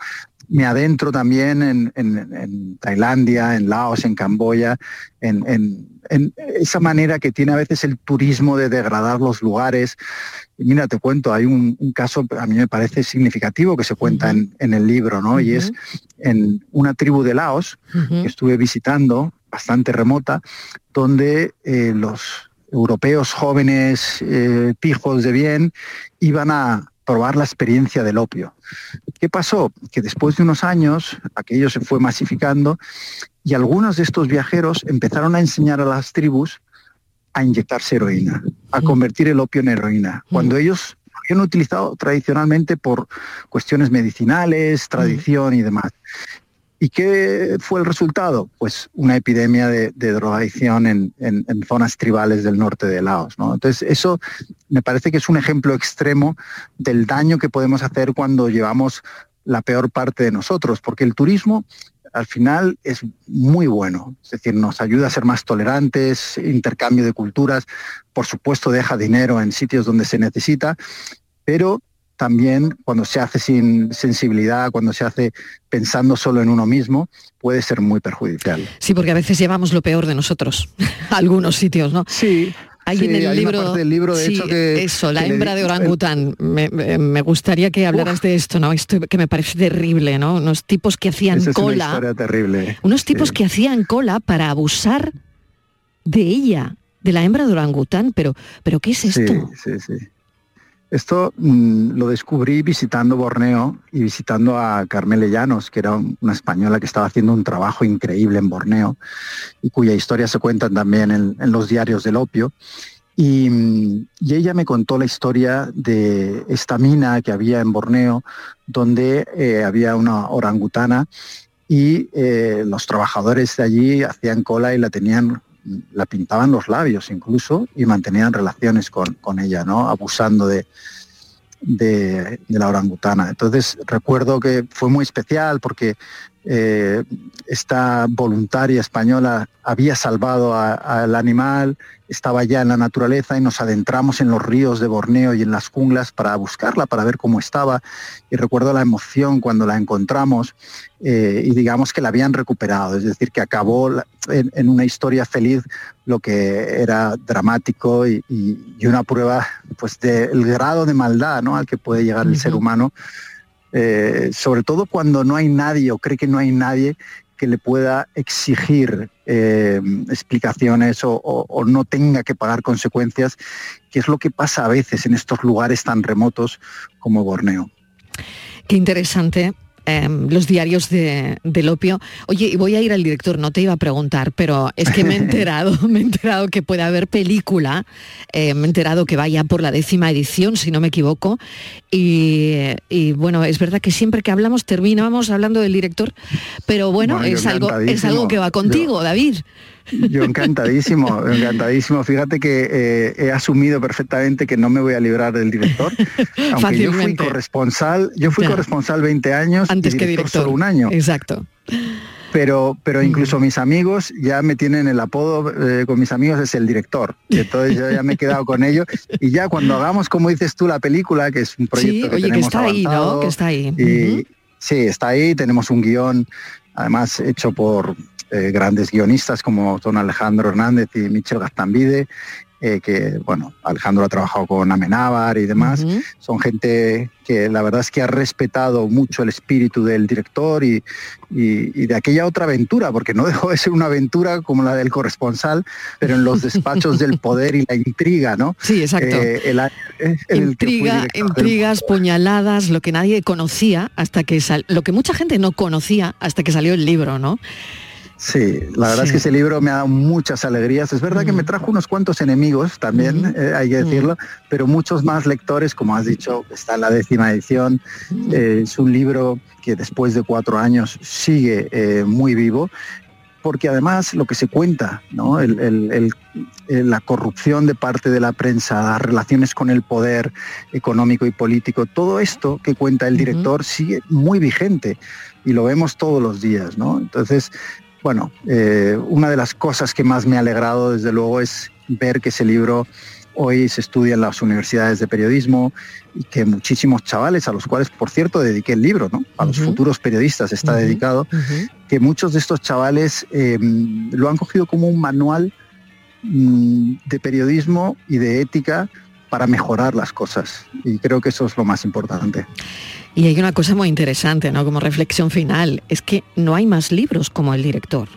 me adentro también en, Tailandia, en Laos, en Camboya, en, esa manera que tiene a veces el turismo de degradar los lugares. Y mira, te cuento, hay un, caso, a mí me parece significativo que se cuenta en, el libro, ¿no? Y es en una tribu de Laos que estuve visitando, bastante remota, donde eh, los europeos jóvenes, eh, pijos de bien, iban a, probar la experiencia del opio. ¿Qué pasó? Que después de unos años aquello se fue masificando y algunos de estos viajeros empezaron a enseñar a las tribus a inyectarse heroína, a mm. convertir el opio en heroína, mm. cuando ellos lo habían utilizado tradicionalmente por cuestiones medicinales, tradición y demás. ¿Y qué fue el resultado? Pues una epidemia de, drogadicción en, zonas tribales del norte de Laos. Entonces, eso me parece que es un ejemplo extremo del daño que podemos hacer cuando llevamos la peor parte de nosotros, porque el turismo al final es muy bueno, es decir, nos ayuda a ser más tolerantes, intercambio de culturas, por supuesto deja dinero en sitios donde se necesita, pero también cuando se hace sin sensibilidad, cuando se hace pensando solo en uno mismo, puede ser muy perjudicial. Sí, porque a veces llevamos lo peor de nosotros, <laughs> a algunos sitios, ¿no? Sí. Hay en el libro, del libro de hecho que, eso, la hembra de orangután. Me, gustaría que hablaras de esto, ¿no? Esto que me parece terrible, ¿no? Unos tipos que hacían cola. terrible. Unos tipos que hacían cola para abusar de ella, de la hembra de orangután, pero, pero ¿qué es esto? Sí, sí, sí. Esto mm, lo descubrí visitando Borneo y visitando a Carmele Llanos, que era una española que estaba haciendo un trabajo increíble en Borneo y cuya historia se cuenta también en, los diarios del opio. Y, ella me contó la historia de esta mina que había en Borneo, donde eh, había una orangutana y eh, los trabajadores de allí hacían cola y la tenían la pintaban los labios incluso y mantenían relaciones con, ella, ¿no? Abusando de, de, la orangutana. Entonces recuerdo que fue muy especial porque eh, esta voluntaria española había salvado al animal, estaba ya en la naturaleza y nos adentramos en los ríos de Borneo y en las junglas para buscarla, para ver cómo estaba. Y recuerdo la emoción cuando la encontramos eh, y digamos que la habían recuperado, es decir, que acabó en, una historia feliz lo que era dramático y, una prueba pues del grado de maldad ¿no? al que puede llegar el ser humano eh, sobre todo cuando no hay nadie o cree que no hay nadie que le pueda exigir eh, explicaciones o, no tenga que pagar consecuencias, que es lo que pasa a veces en estos lugares tan remotos como Borneo. Qué interesante Em, los diarios de, del opio. Oye, y voy a ir al director, no te iba a preguntar, pero es que me he <laughs> enterado, me he enterado que puede haber película, eh, me he enterado que vaya por la décima edición, si no me equivoco, y, bueno, es verdad que siempre que hablamos terminamos hablando del director, pero bueno, es, algo, es algo que va contigo, David. Yo encantadísimo, encantadísimo. Fíjate que eh, he asumido perfectamente que no me voy a librar del director. <laughs> Aunque yo fui corresponsal, yo fui corresponsal 20 años antes que director solo un año. Exacto. Pero, pero incluso mis amigos ya me tienen el apodo eh, con mis amigos es el director. Y entonces yo ya me he quedado con ellos. Y ya cuando hagamos, como dices tú, la película, que es un proyecto que tenemos está ahí, Que está ahí. Sí, está ahí. Tenemos un guion, además hecho por eh, grandes guionistas como son Alejandro Hernández y Michel Gastambide, eh, que, bueno, Alejandro ha trabajado con Amenábar y demás. Son gente que la verdad es que ha respetado mucho el espíritu del director y, de aquella otra aventura, porque no <laughs> dejó de ser una aventura como la del corresponsal, pero en los despachos del poder y la intriga, ¿no? <laughs> Sí, exacto. Eh, Intriga, intrigas, puñaladas, lo que nadie conocía hasta que sal lo que mucha gente no conocía hasta que salió el libro, ¿no? Sí, la verdad es que ese libro me ha dado muchas alegrías. Es verdad que me mm. trajo unos cuantos enemigos también, eh, hay que decirlo, pero muchos más lectores, como has dicho, está en la décima edición. Eh, es un libro que después de cuatro años sigue eh, muy vivo porque además lo que se cuenta, ¿no? la corrupción de parte de la prensa, las relaciones con el poder económico y político, todo esto que cuenta el director sigue muy vigente y lo vemos todos los días. ¿no? Entonces, bueno, eh, una de las cosas que más me ha alegrado, desde luego, es ver que ese libro hoy se estudia en las universidades de periodismo y que muchísimos chavales, a los cuales, por cierto, dediqué el libro, ¿no? A los futuros periodistas está dedicado, que muchos de estos chavales eh, lo han cogido como un manual mm, de periodismo y de ética para mejorar las cosas. Y creo que eso es lo más importante. Y hay una cosa muy interesante, ¿no? Como reflexión final, es que no hay más libros como el director.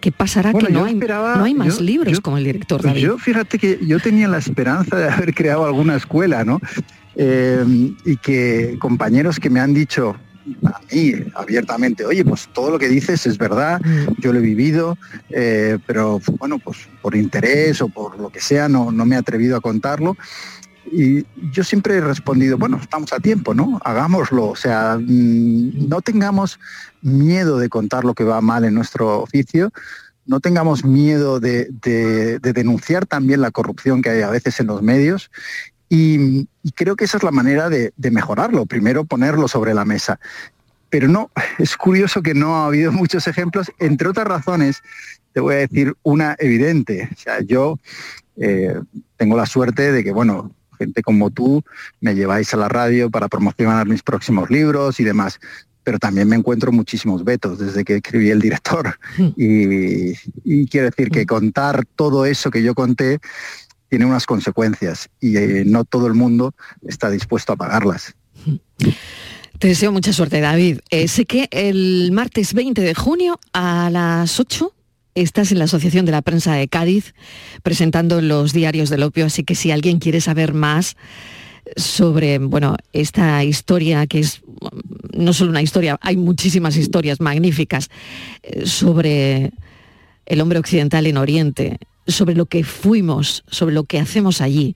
¿Qué pasará que no hay, no hay, más libros como el director David? Yo fíjate que yo tenía la esperanza de haber creado alguna escuela, ¿no? Eh, y que compañeros que me han dicho a mí abiertamente, oye, pues todo lo que dices es verdad, mm. yo lo he vivido, eh, pero bueno, pues por interés o por lo que sea, no, no me he atrevido a contarlo. Y yo siempre he respondido, bueno, estamos a tiempo, ¿no? Hagámoslo, o sea, mm, no tengamos miedo de contar lo que va mal en nuestro oficio, no tengamos miedo de, denunciar también la corrupción que hay a veces en los medios y, creo que esa es la manera de, mejorarlo, primero ponerlo sobre la mesa. Pero no, <laughs> es curioso que no ha habido muchos ejemplos, entre otras razones, te voy a decir una evidente. O sea, yo eh, tengo la suerte de que, bueno, gente como tú me lleváis a la radio para promocionar mis próximos libros y demás. Pero también me encuentro muchísimos vetos desde que escribí el director. Hmm. Y, quiero decir que hmm. contar todo eso que yo conté tiene unas consecuencias y eh, no todo el mundo está dispuesto a pagarlas. Hmm. Te deseo mucha suerte, David. Eh, sé que el martes 20 de junio a las 8 Estás en la Asociación de la Prensa de Cádiz presentando los diarios del opio, así que si alguien quiere saber más sobre bueno, esta historia que es no solo una historia, hay muchísimas historias magníficas eh, sobre el hombre occidental en Oriente, sobre lo que fuimos, sobre lo que hacemos allí.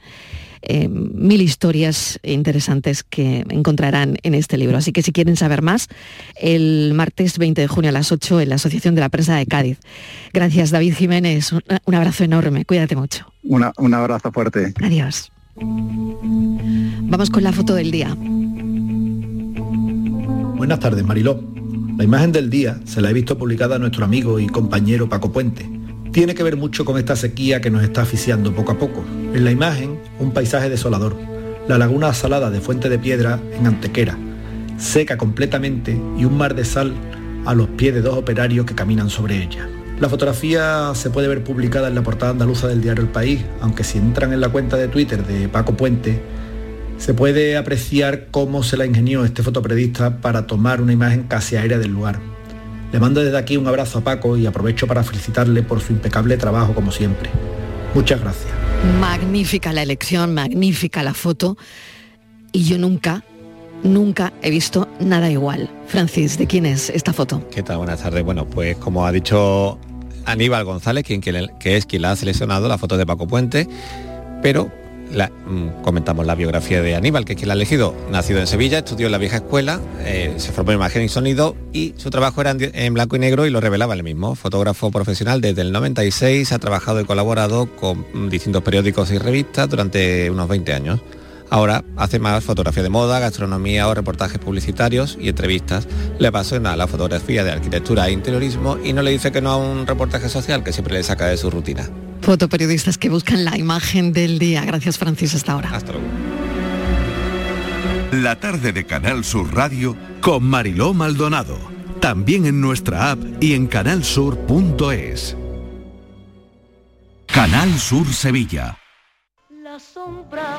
Eh, mil historias interesantes que encontrarán en este libro. Así que si quieren saber más, el martes 20 de junio a las 8 en la Asociación de la Prensa de Cádiz. Gracias, David Jiménez. Un abrazo enorme. Cuídate mucho. un abrazo fuerte. Adiós. Vamos con la foto del día. Buenas tardes, Mariló. La imagen del día se la he visto publicada a nuestro amigo y compañero Paco Puente tiene que ver mucho con esta sequía que nos está asfixiando poco a poco. En la imagen, un paisaje desolador. La laguna salada de Fuente de Piedra en Antequera, seca completamente y un mar de sal a los pies de dos operarios que caminan sobre ella. La fotografía se puede ver publicada en la portada andaluza del diario El País, aunque si entran en la cuenta de Twitter de Paco Puente, se puede apreciar cómo se la ingenió este fotoperiodista para tomar una imagen casi aérea del lugar. Le mando desde aquí un abrazo a Paco y aprovecho para felicitarle por su impecable trabajo como siempre. Muchas gracias. Magnífica la elección, magnífica la foto. Y yo nunca, nunca he visto nada igual. Francis, ¿de quién es esta foto? ¿Qué tal? Buenas tardes. Bueno, pues como ha dicho Aníbal González, quien, que es quien la ha seleccionado, la foto de Paco Puente, pero Mm, comentamos la biografía de Aníbal, que es quien ha elegido. Nacido en Sevilla, estudió en la vieja escuela, eh, se formó en imagen y sonido y su trabajo era en, blanco y negro y lo revelaba él mismo. Fotógrafo profesional desde el 96, ha trabajado y colaborado con mm, distintos periódicos y revistas durante unos 20 años. Ahora hace más fotografía de moda, gastronomía o reportajes publicitarios y entrevistas. Le apasiona la fotografía de arquitectura e interiorismo y no le dice que no a un reportaje social que siempre le saca de su rutina. Fotoperiodistas que buscan la imagen del día. Gracias Francis, hasta ahora. Hasta luego. La tarde de Canal Sur Radio con Mariló Maldonado también en nuestra app y en canalsur.es. Canal Sur Sevilla. La sombra,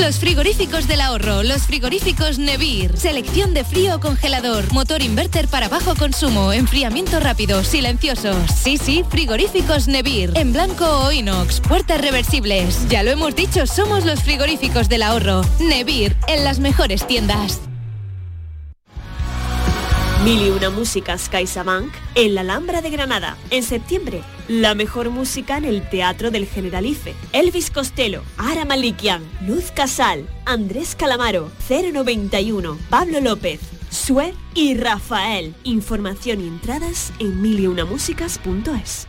Los frigoríficos del ahorro, los frigoríficos Nevir, selección de frío o congelador, motor inverter para bajo consumo, enfriamiento rápido, silenciosos. Sí, sí, frigoríficos Nevir, en blanco o inox, puertas reversibles. Ya lo hemos dicho, somos los frigoríficos del ahorro. Nevir, en las mejores tiendas. Mil y una músicas CaixaBank en la Alhambra de Granada. En septiembre, la mejor música en el Teatro del Generalife. Elvis Costello, Ara Malikian, Luz Casal, Andrés Calamaro, 091, Pablo López, Sue y Rafael. Información y entradas en miliunamusicas.es.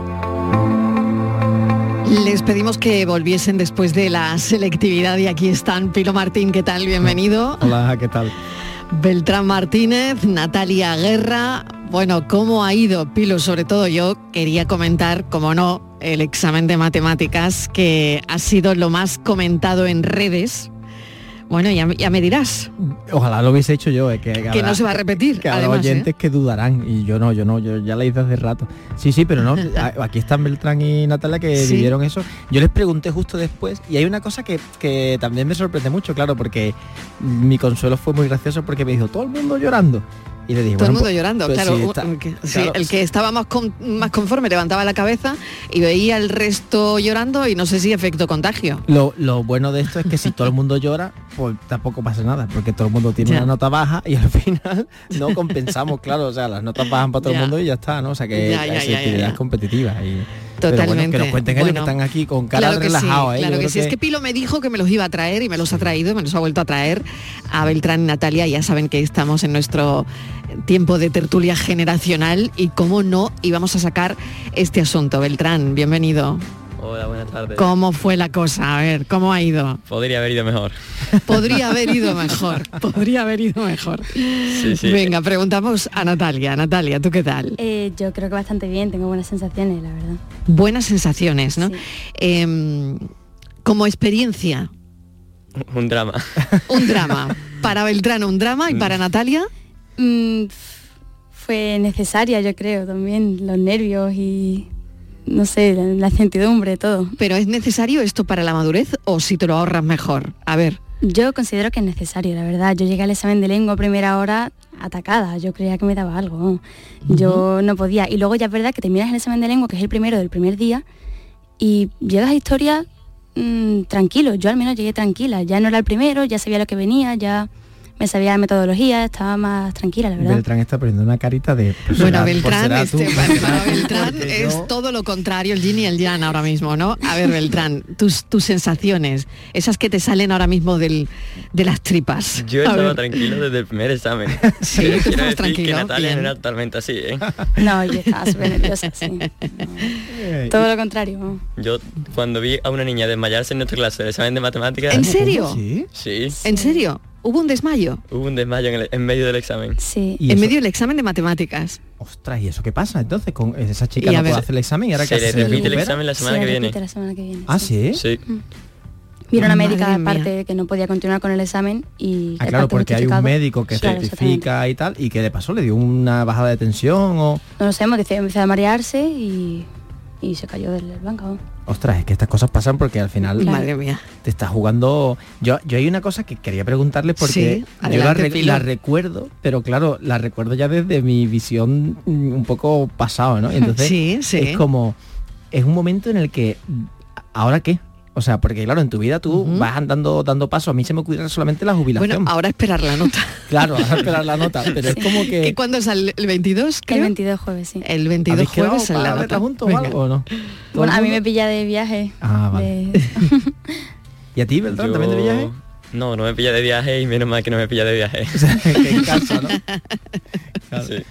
Les pedimos que volviesen después de la selectividad y aquí están Pilo Martín, ¿qué tal? Bienvenido. Hola, ¿qué tal? Beltrán Martínez, Natalia Guerra. Bueno, ¿cómo ha ido, Pilo? Sobre todo yo quería comentar, como no, el examen de matemáticas que ha sido lo más comentado en redes. Bueno, ya, ya me dirás. Ojalá lo hubiese hecho yo, eh, que, Que no se va a repetir, Que habrá además, oyentes ¿eh? que dudarán y yo no, yo no, yo ya la hice hace rato. Sí, sí, pero no, <laughs> aquí están Beltrán y Natalia que Sí. vivieron eso. Yo les pregunté justo después y hay una cosa que, que también me sorprende mucho, claro, porque mi consuelo fue muy gracioso porque me dijo, todo el mundo llorando. Y le dije, Todo el mundo pues- llorando, pues claro. sí, un- está- un- que- sí, claro, el que estaba más, con- más conforme levantaba la cabeza y veía el resto llorando y no sé si efecto contagio. Lo, lo bueno de esto es que si todo el mundo llora, pues tampoco pasa nada, porque todo el mundo tiene Ya. una nota baja y al <laughs> final no compensamos, claro, o sea, las notas bajan para todo Ya. el mundo y ya está, ¿no? O sea que Ya, la competitiva. Y, bueno, Totalmente. que nos cuenten ellos que están aquí con cara Claro que sí, ¿eh? Claro que sí. Es que Pilo me dijo que me los iba a traer y me los ha traído, me los ha vuelto a traer a Beltrán y Natalia. Ya saben que estamos en nuestro tiempo de tertulia generacional y cómo no íbamos a sacar este asunto. Beltrán, bienvenido. Hola, buenas tardes. ¿Cómo fue la cosa? A ver, ¿cómo ha ido? Podría haber ido mejor. Podría haber ido <laughs> mejor, podría haber ido mejor. Sí, sí. Venga, preguntamos a Natalia. Natalia, ¿tú qué tal? Eh, yo creo que bastante bien, tengo buenas sensaciones, la verdad. Buenas sensaciones, ¿no? Em, como experiencia, Un drama. un <laughs> drama. Para Beltrán un drama y para Natalia Mm, fue necesaria, yo creo, también los nervios y, no sé, la, la incertidumbre, todo. ¿Pero es necesario esto para la madurez o si te lo ahorras mejor? A ver. Yo considero que es necesario, la verdad. Yo llegué al examen de lengua a primera hora atacada, yo creía que me daba algo. Yo no podía. Y luego ya es verdad que terminas el examen de lengua, que es el primero del primer día, y llegas a historia mm, tranquilo. Yo al menos llegué tranquila. Ya no era el primero, ya sabía lo que venía, ya me sabía la metodología, estaba más tranquila, la verdad. Beltrán está poniendo una carita de... pues Bueno, será- Beltrán, pues tú. este, para, para Beltrán es yo- todo lo contrario, el yin y el yang ahora mismo, ¿no? A ver, Beltrán, tus, tus sensaciones, esas que te salen ahora mismo del, de las tripas. Yo estaba tranquilo desde el primer examen. <laughs> Sí, tú estabas tranquilo, que Natalia no era totalmente así, ¿eh? <laughs> No, yo estaba súper nerviosa, sí. Todo lo contrario. Yo cuando vi a una niña desmayarse en nuestra clase del examen de matemáticas... ¿En serio? Sí. Sí. ¿En serio? ¿Hubo un desmayo? Hubo un desmayo en, el- en medio del examen. Sí. ¿Y En eso? medio del examen de matemáticas. Ostras, ¿y eso qué pasa entonces? Con esa chica Y a no puede ver- hacer el examen y ahora Se que le se repite el examen la semana Se que repite viene. la semana que viene. Ah, ¿sí? Sí. Vino una Madre médica mía. aparte que no podía continuar con el examen y... Ah, claro, porque hay un médico que Claro, certifica y tal, y que de paso le dio una bajada de tensión o... No lo sabemos, dice, empezó a marearse y, y se cayó del banco. Ostras, es que estas cosas pasan porque al final Madre mía. te estás jugando. Yo, yo hay una cosa que quería preguntarles porque Sí, yo la, adelante, re- Pilo. la recuerdo, pero claro, la recuerdo ya desde mi visión mm, un poco pasado, ¿no? Entonces Sí, sí. es como es un momento en el que ¿ahora qué? O sea, porque claro, en tu vida tú vas andando dando pasos. A mí se me ocurre solamente la jubilación. Bueno, ahora esperar la nota. <laughs> Claro, ahora esperar la nota, pero es como que ¿Que ¿Cuándo sale? ¿El 22, creo? El 22 jueves, sí. El 22 ¿Habéis quedado jueves sale la nota. juntos o algo o no? ¿Todo Bueno, a mí me pilla de viaje. Ah, vale. de- <laughs> ¿Y a ti, Beltrán, también de viaje? No, no me pilla de viaje y menos mal que no me pilla de viaje. que en casa, ¿no? Sí.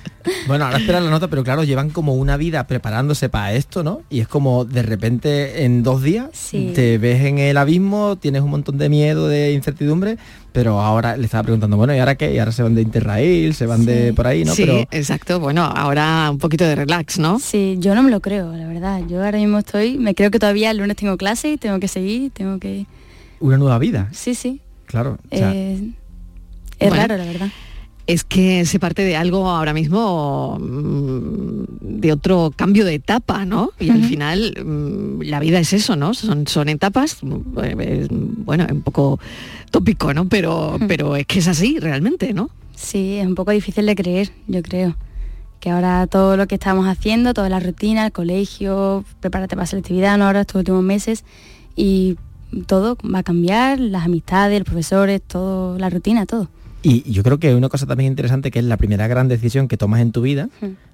Bueno, ahora esperan la nota, pero claro, llevan como una vida preparándose para esto, ¿no? Y es como de repente en dos días Sí. te ves en el abismo, tienes un montón de miedo, de incertidumbre, pero ahora le estaba preguntando, bueno, ¿y ahora qué? Y ahora se van de Interrail, se van de por ahí, ¿no? Sí, Pero exacto. Bueno, ahora un poquito de relax, ¿no? Sí, yo no me lo creo, la verdad. Yo ahora mismo estoy, me creo que todavía el lunes tengo clase y tengo que seguir, tengo que... una nueva vida, Sí, sí. Claro. o sea, eh, es Bueno. raro, la verdad. Es que se parte de algo ahora mismo mm, de otro cambio de etapa, ¿no? Y al final mm, la vida es eso, ¿no? Son, son etapas, mm, eh, bueno, un poco tópico, ¿no? Pero, pero es que es así realmente, ¿no? Sí, es un poco difícil de creer, yo creo. Que ahora todo lo que estamos haciendo, toda la rutina, el colegio, prepárate para la selectividad, ¿no? ahora estos últimos meses, y todo va a cambiar, las amistades, los profesores, todo, la rutina, todo. Y yo creo que una cosa también interesante que es la primera gran decisión que tomas en tu vida,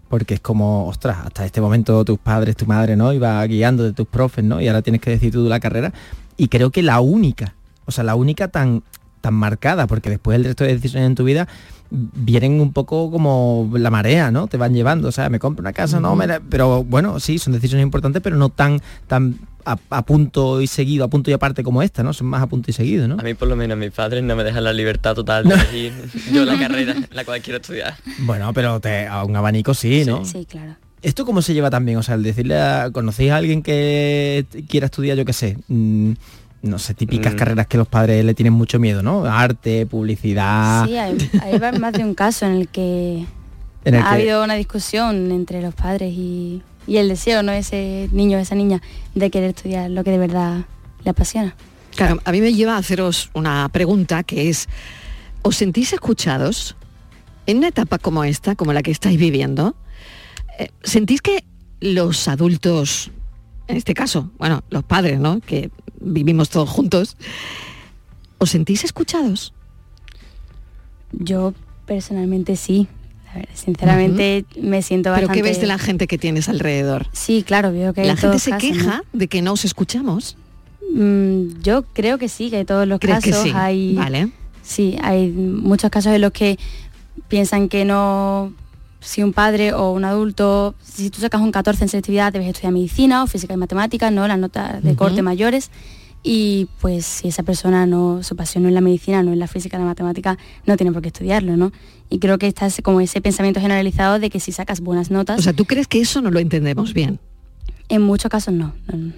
porque es como, ostras, hasta este momento tus padres, tu madre, ¿no? Iba guiando de tus profes, ¿no? Y ahora tienes que decidir tú la carrera. Y creo que la única, o sea, la única tan, tan marcada, porque después el resto de decisiones en tu vida vienen un poco como la marea, ¿no? Te van llevando, o sea, me compro una casa, no, me la- pero bueno, sí, son decisiones importantes, pero no tan, tan a, a punto y seguido, a punto y aparte como esta, ¿no? Son más a punto y seguido, ¿no? A mí por lo menos mis padres no me dejan la libertad total de elegir <laughs> yo la carrera la cual quiero estudiar. Bueno, pero te, a un abanico sí, ¿no? Sí, claro. ¿Esto cómo se lleva también? O sea, el decirle a... ¿Conocéis a alguien que quiera estudiar, yo qué sé? mm, no sé, típicas Mm. carreras que los padres le tienen mucho miedo, ¿no? Arte, publicidad... Sí, hay, más de un caso en el que <laughs> En el ha que- habido una discusión entre los padres y, y el deseo, ¿no? Ese niño, esa niña, de querer estudiar lo que de verdad le apasiona. Claro, a mí me lleva a haceros una pregunta que es, ¿os sentís escuchados en una etapa como esta, como la que estáis viviendo? Eh, ¿Sentís que los adultos, en este caso, bueno, los padres, ¿no? Que vivimos todos juntos, ¿os sentís escuchados? Yo personalmente sí. Ver, sinceramente me siento ¿Pero bastante... qué ves de la gente que tienes alrededor? Sí, claro, veo que La en gente se casos, ¿no? queja de que no os escuchamos. Mm, yo creo que sí, que todos los ¿Crees que casos sí? hay... Vale. Sí, hay muchos casos en los que piensan que no... Si un padre o un adulto, si tú sacas un 14 en selectividad, debes estudiar medicina o física y matemáticas, ¿no? Las notas de corte mayores. Y pues si esa persona no, su pasión no es la medicina, no es la física, la matemática, no tiene por qué estudiarlo, ¿no? Y creo que está como ese pensamiento generalizado de que si sacas buenas notas... O sea, ¿tú crees que eso no lo entendemos bien? En muchos casos no.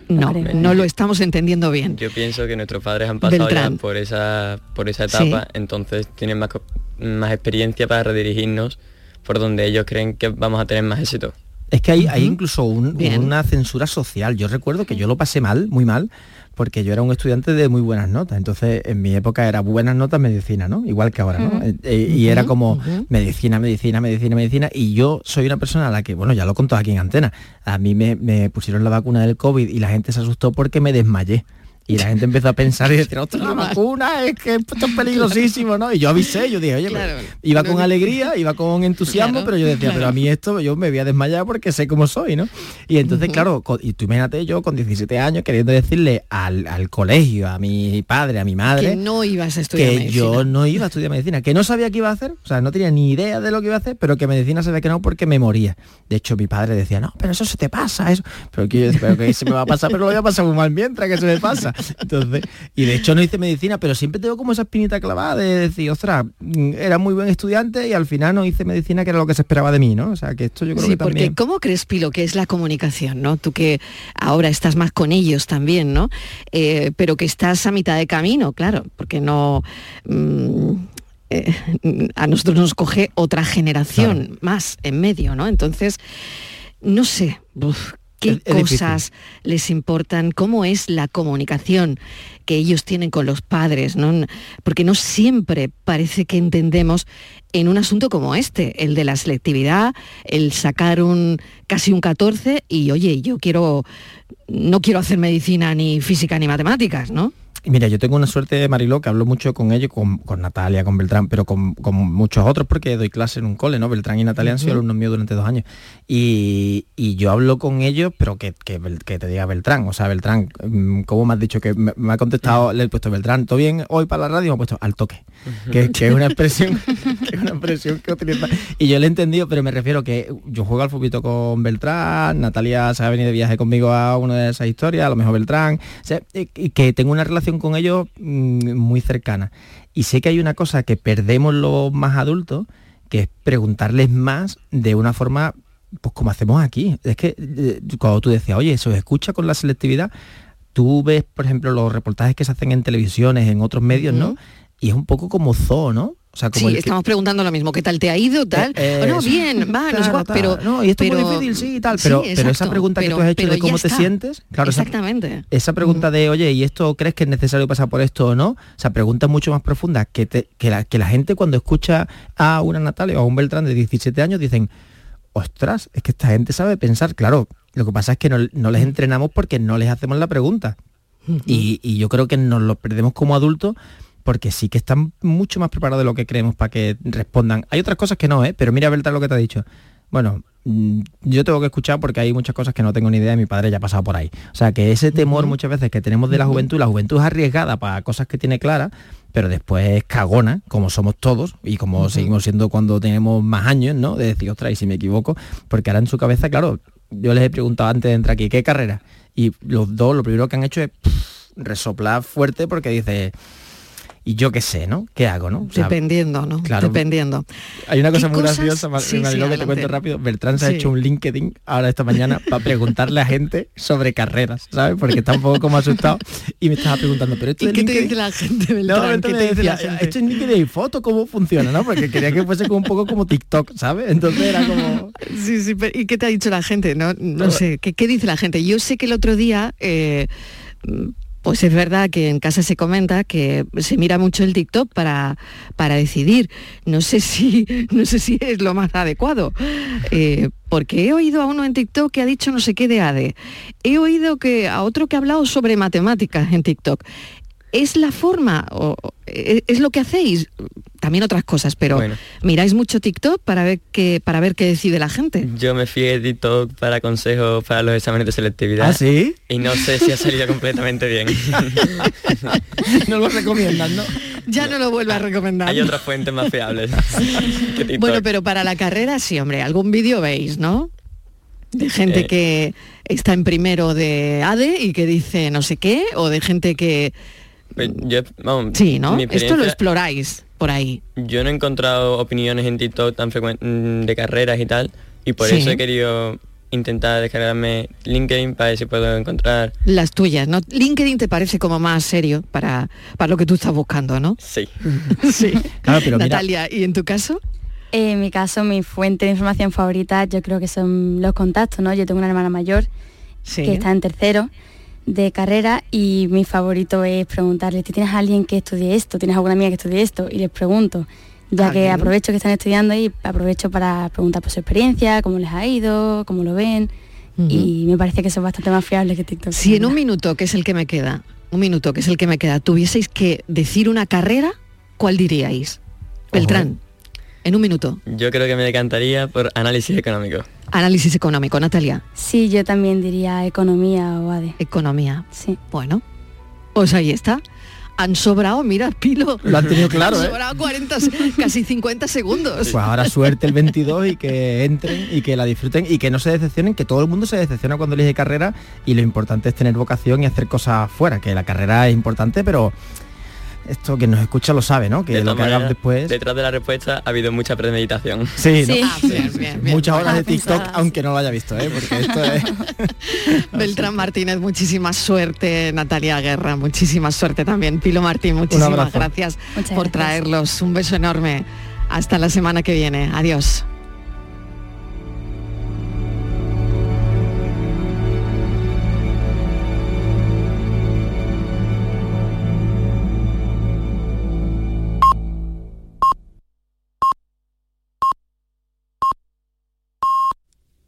No, No, creo. no lo estamos entendiendo bien. Yo pienso que nuestros padres han pasado Beltrán. ya por esa, por esa etapa, entonces tienen más, más experiencia para redirigirnos por donde ellos creen que vamos a tener más éxito. Es que hay, hay incluso un- una censura social. Yo recuerdo que yo lo pasé mal, muy mal, porque yo era un estudiante de muy buenas notas. Entonces, en mi época era buenas notas medicina, ¿no? Igual que ahora, ¿no? Eh, eh, y era como medicina, medicina, medicina, medicina. Y yo soy una persona a la que, bueno, ya lo contó aquí en antena. A mí me, me pusieron la vacuna del COVID y la gente se asustó porque me desmayé. Y la gente empezó a pensar y decir, ostras, la vacuna es que esto es peligrosísimo, ¿no? Y yo avisé, yo dije, oye, pero iba con alegría, iba con entusiasmo, Claro, pero yo decía, claro. pero a mí esto yo me voy a desmayar porque sé cómo soy, ¿no? Y entonces, claro, y tú imagínate yo con 17 años queriendo decirle al, al colegio, a mi padre, a mi madre, Que no ibas a estudiar que medicina. yo no iba a estudiar medicina, que no sabía qué iba a hacer, o sea, no tenía ni idea de lo que iba a hacer, pero que medicina sabía que no porque me moría. De hecho, mi padre decía, no, pero eso se te pasa, eso. Pero que yo pero que se me va a pasar, pero lo voy a pasar muy mal mientras que se me pasa. Entonces, y de hecho no hice medicina, pero siempre tengo como esa espinita clavada de decir, ostras, mm, era muy buen estudiante y al final no hice medicina, que era lo que se esperaba de mí, ¿no? O sea, que esto yo creo Sí, que también... porque ¿cómo crees, Pilo, que es la comunicación, no? Tú que ahora estás más con ellos también, ¿no? Eh, pero que estás a mitad de camino, claro, porque no... mm, eh, a nosotros nos coge otra generación más en medio, ¿no? Entonces, no sé, uf, qué Es- es difícil. cosas les importan, cómo es la comunicación que ellos tienen con los padres, ¿no? Porque no siempre parece que entendemos en un asunto como este, el de la selectividad, el sacar un casi un 14 y oye, yo quiero no quiero hacer medicina ni física ni matemáticas, ¿no? Mira, yo tengo una suerte, Mariló, que hablo mucho con ellos, con, con Natalia, con Beltrán, pero con, con muchos otros porque doy clase en un cole, ¿no? Beltrán y Natalia han sido alumnos míos durante dos años. Y, y yo hablo con ellos, pero que, que, que te diga Beltrán. O sea, Beltrán, mm, ¿cómo me has dicho? Que me, me ha contestado, le he puesto Beltrán, ¿todo bien hoy para la radio? Me ha puesto al toque. Que, que es una expresión, <laughs> que es una expresión que utiliza. Y yo le he entendido, pero me refiero que yo juego al fútbol con Beltrán, Natalia se ha venido de viaje conmigo a una de esas historias, a lo mejor Beltrán, o sea, que tengo una relación con ellos mm, muy cercana. Y sé que hay una cosa que perdemos los más adultos, que es preguntarles más de una forma, pues como hacemos aquí. Es que eh, cuando tú decías, oye, ¿se os escucha con la selectividad? Tú ves, por ejemplo, los reportajes que se hacen en televisiones, en otros medios, ¿no? Y es un poco como zoo, ¿no? O sea, como Sí, el que- estamos preguntando lo mismo, ¿qué tal te ha ido? Tal? Eh, Oh, no, bien, va, no sé Claro, cuál, tal. pero... No, y esto es muy pero- difícil, sí, y tal, pero- pero esa pregunta que pero- tú has hecho pero de cómo te sientes, claro, esa- Exactamente. esa pregunta de, oye, ¿y esto crees que es necesario pasar por esto o no? O sea, preguntas mucho más profundas que, te- que, la, que la gente cuando escucha a una Natalia o a un Beltrán de 17 años dicen, ostras, es que esta gente sabe pensar. Claro, lo que pasa es que no, no les entrenamos porque no les hacemos la pregunta. y, y yo creo que nos lo perdemos como adultos porque sí que están mucho más preparados de lo que creemos para que respondan. Hay otras cosas que no, ¿eh? pero mira, Beltrán, lo que te ha dicho. Bueno, mm, yo tengo que escuchar porque hay muchas cosas que no tengo ni idea y mi padre ya ha pasado por ahí. O sea, que ese temor muchas veces que tenemos de la juventud, la juventud es arriesgada para cosas que tiene claras, pero después es cagona, como somos todos y como seguimos siendo cuando tenemos más años, ¿no? De decir, ostras, y si me equivoco, porque ahora en su cabeza, claro, yo les he preguntado antes de entrar aquí, ¿qué carrera? Y los dos, lo primero que han hecho es pff, resoplar fuerte porque dice, y yo qué sé, ¿no? ¿Qué hago, no? O sea, Dependiendo, ¿no? Claro. Dependiendo. hay una cosa ¿Qué muy cosas? graciosa, Mar- Sí, sí, que te cuento rápido. Beltrán se ha Sí. hecho un LinkedIn ahora esta mañana para preguntarle a gente sobre carreras, ¿sabes? Porque está un poco como asustado y me estaba preguntando, pero esto ¿Y de qué te LinkedIn- dice la gente, No, Beltrán? Beltrán ¿Qué te dice la gente? esto es LinkedIn y foto, ¿cómo funciona? ¿no? Porque quería que fuese como un poco como TikTok, ¿sabes? Entonces era como... Sí, sí, pero ¿y qué te ha dicho la gente? No, no sé, ¿qué, qué dice la gente? Yo sé que el otro día, eh, pues es verdad que en casa se comenta que se mira mucho el TikTok para, para decidir. No sé si, <laughs> no sé si es lo más adecuado. eh, porque he oído a uno en TikTok que ha dicho no sé qué de ADE. He oído que a otro que ha hablado sobre matemáticas en TikTok. ¿Es la forma o o es lo que hacéis? También otras cosas, pero Bueno. miráis mucho TikTok para ver qué para ver qué decide la gente. Yo me fui de TikTok para consejos para los exámenes de selectividad. ¿Ah, sí? Y no sé si ha salido <laughs> completamente bien. <laughs> no lo recomiendan, ¿no? Ya no lo vuelvo a recomendar. Hay otras fuentes más fiables <laughs> que TikTok. Bueno, pero para la carrera sí, hombre, algún vídeo veis, ¿no? De gente Eh. que está en primero de ADE y que dice no sé qué, o de gente que... Pues yo, vamos, Sí, ¿no? Esto lo exploráis por ahí. Yo no he encontrado opiniones en TikTok tan frecuentes de carreras y tal, y por Sí. eso he querido intentar descargarme LinkedIn para ver si puedo encontrar. Las tuyas, ¿no? LinkedIn te parece como más serio para, para lo que tú estás buscando, ¿no? Sí. <laughs> sí. Claro, pero mira- Natalia, ¿y en tu caso? Eh, En mi caso, mi fuente de información favorita yo creo que son los contactos, ¿no? Yo tengo una hermana mayor Sí. que está en tercero de carrera y mi favorito es preguntarle, ¿tú tienes a alguien que estudie esto? ¿Tienes alguna amiga que estudie esto? Y les pregunto, ya Ah, que bien. aprovecho que están estudiando y aprovecho para preguntar por su experiencia, cómo les ha ido, cómo lo ven. Y me parece que eso es bastante más fiable que TikTok. Si en un minuto, que es el que me queda, un minuto, que es el que me queda, tuvieseis que decir una carrera, ¿cuál diríais? Beltrán, en un minuto. Yo creo que me decantaría por análisis económico. Análisis económico, Natalia. Sí, yo también diría economía o ADE. Economía. Sí. Bueno, pues ahí está. han sobrado, mira, Pilo. Lo han tenido claro, Han ¿eh? sobrado 40, casi 50 segundos. Pues ahora suerte el 22 y que entren y que la disfruten y que no se decepcionen, que todo el mundo se decepciona cuando elige carrera y lo importante es tener vocación y hacer cosas fuera, que la carrera es importante, pero esto que nos escucha lo sabe, ¿no? Que De lo que hagas después... Detrás de la respuesta ha habido mucha premeditación. Sí, ¿no? Ah, bien, bien, bien. Muchas horas de TikTok, aunque no lo haya visto, ¿eh? Porque esto es... <laughs> Beltrán Martínez, muchísima suerte. Natalia Guerra, muchísima suerte también. Pilo Martín, muchísimas gracias Muchas por gracias. traerlos. Un beso enorme. Hasta la semana que viene. Adiós.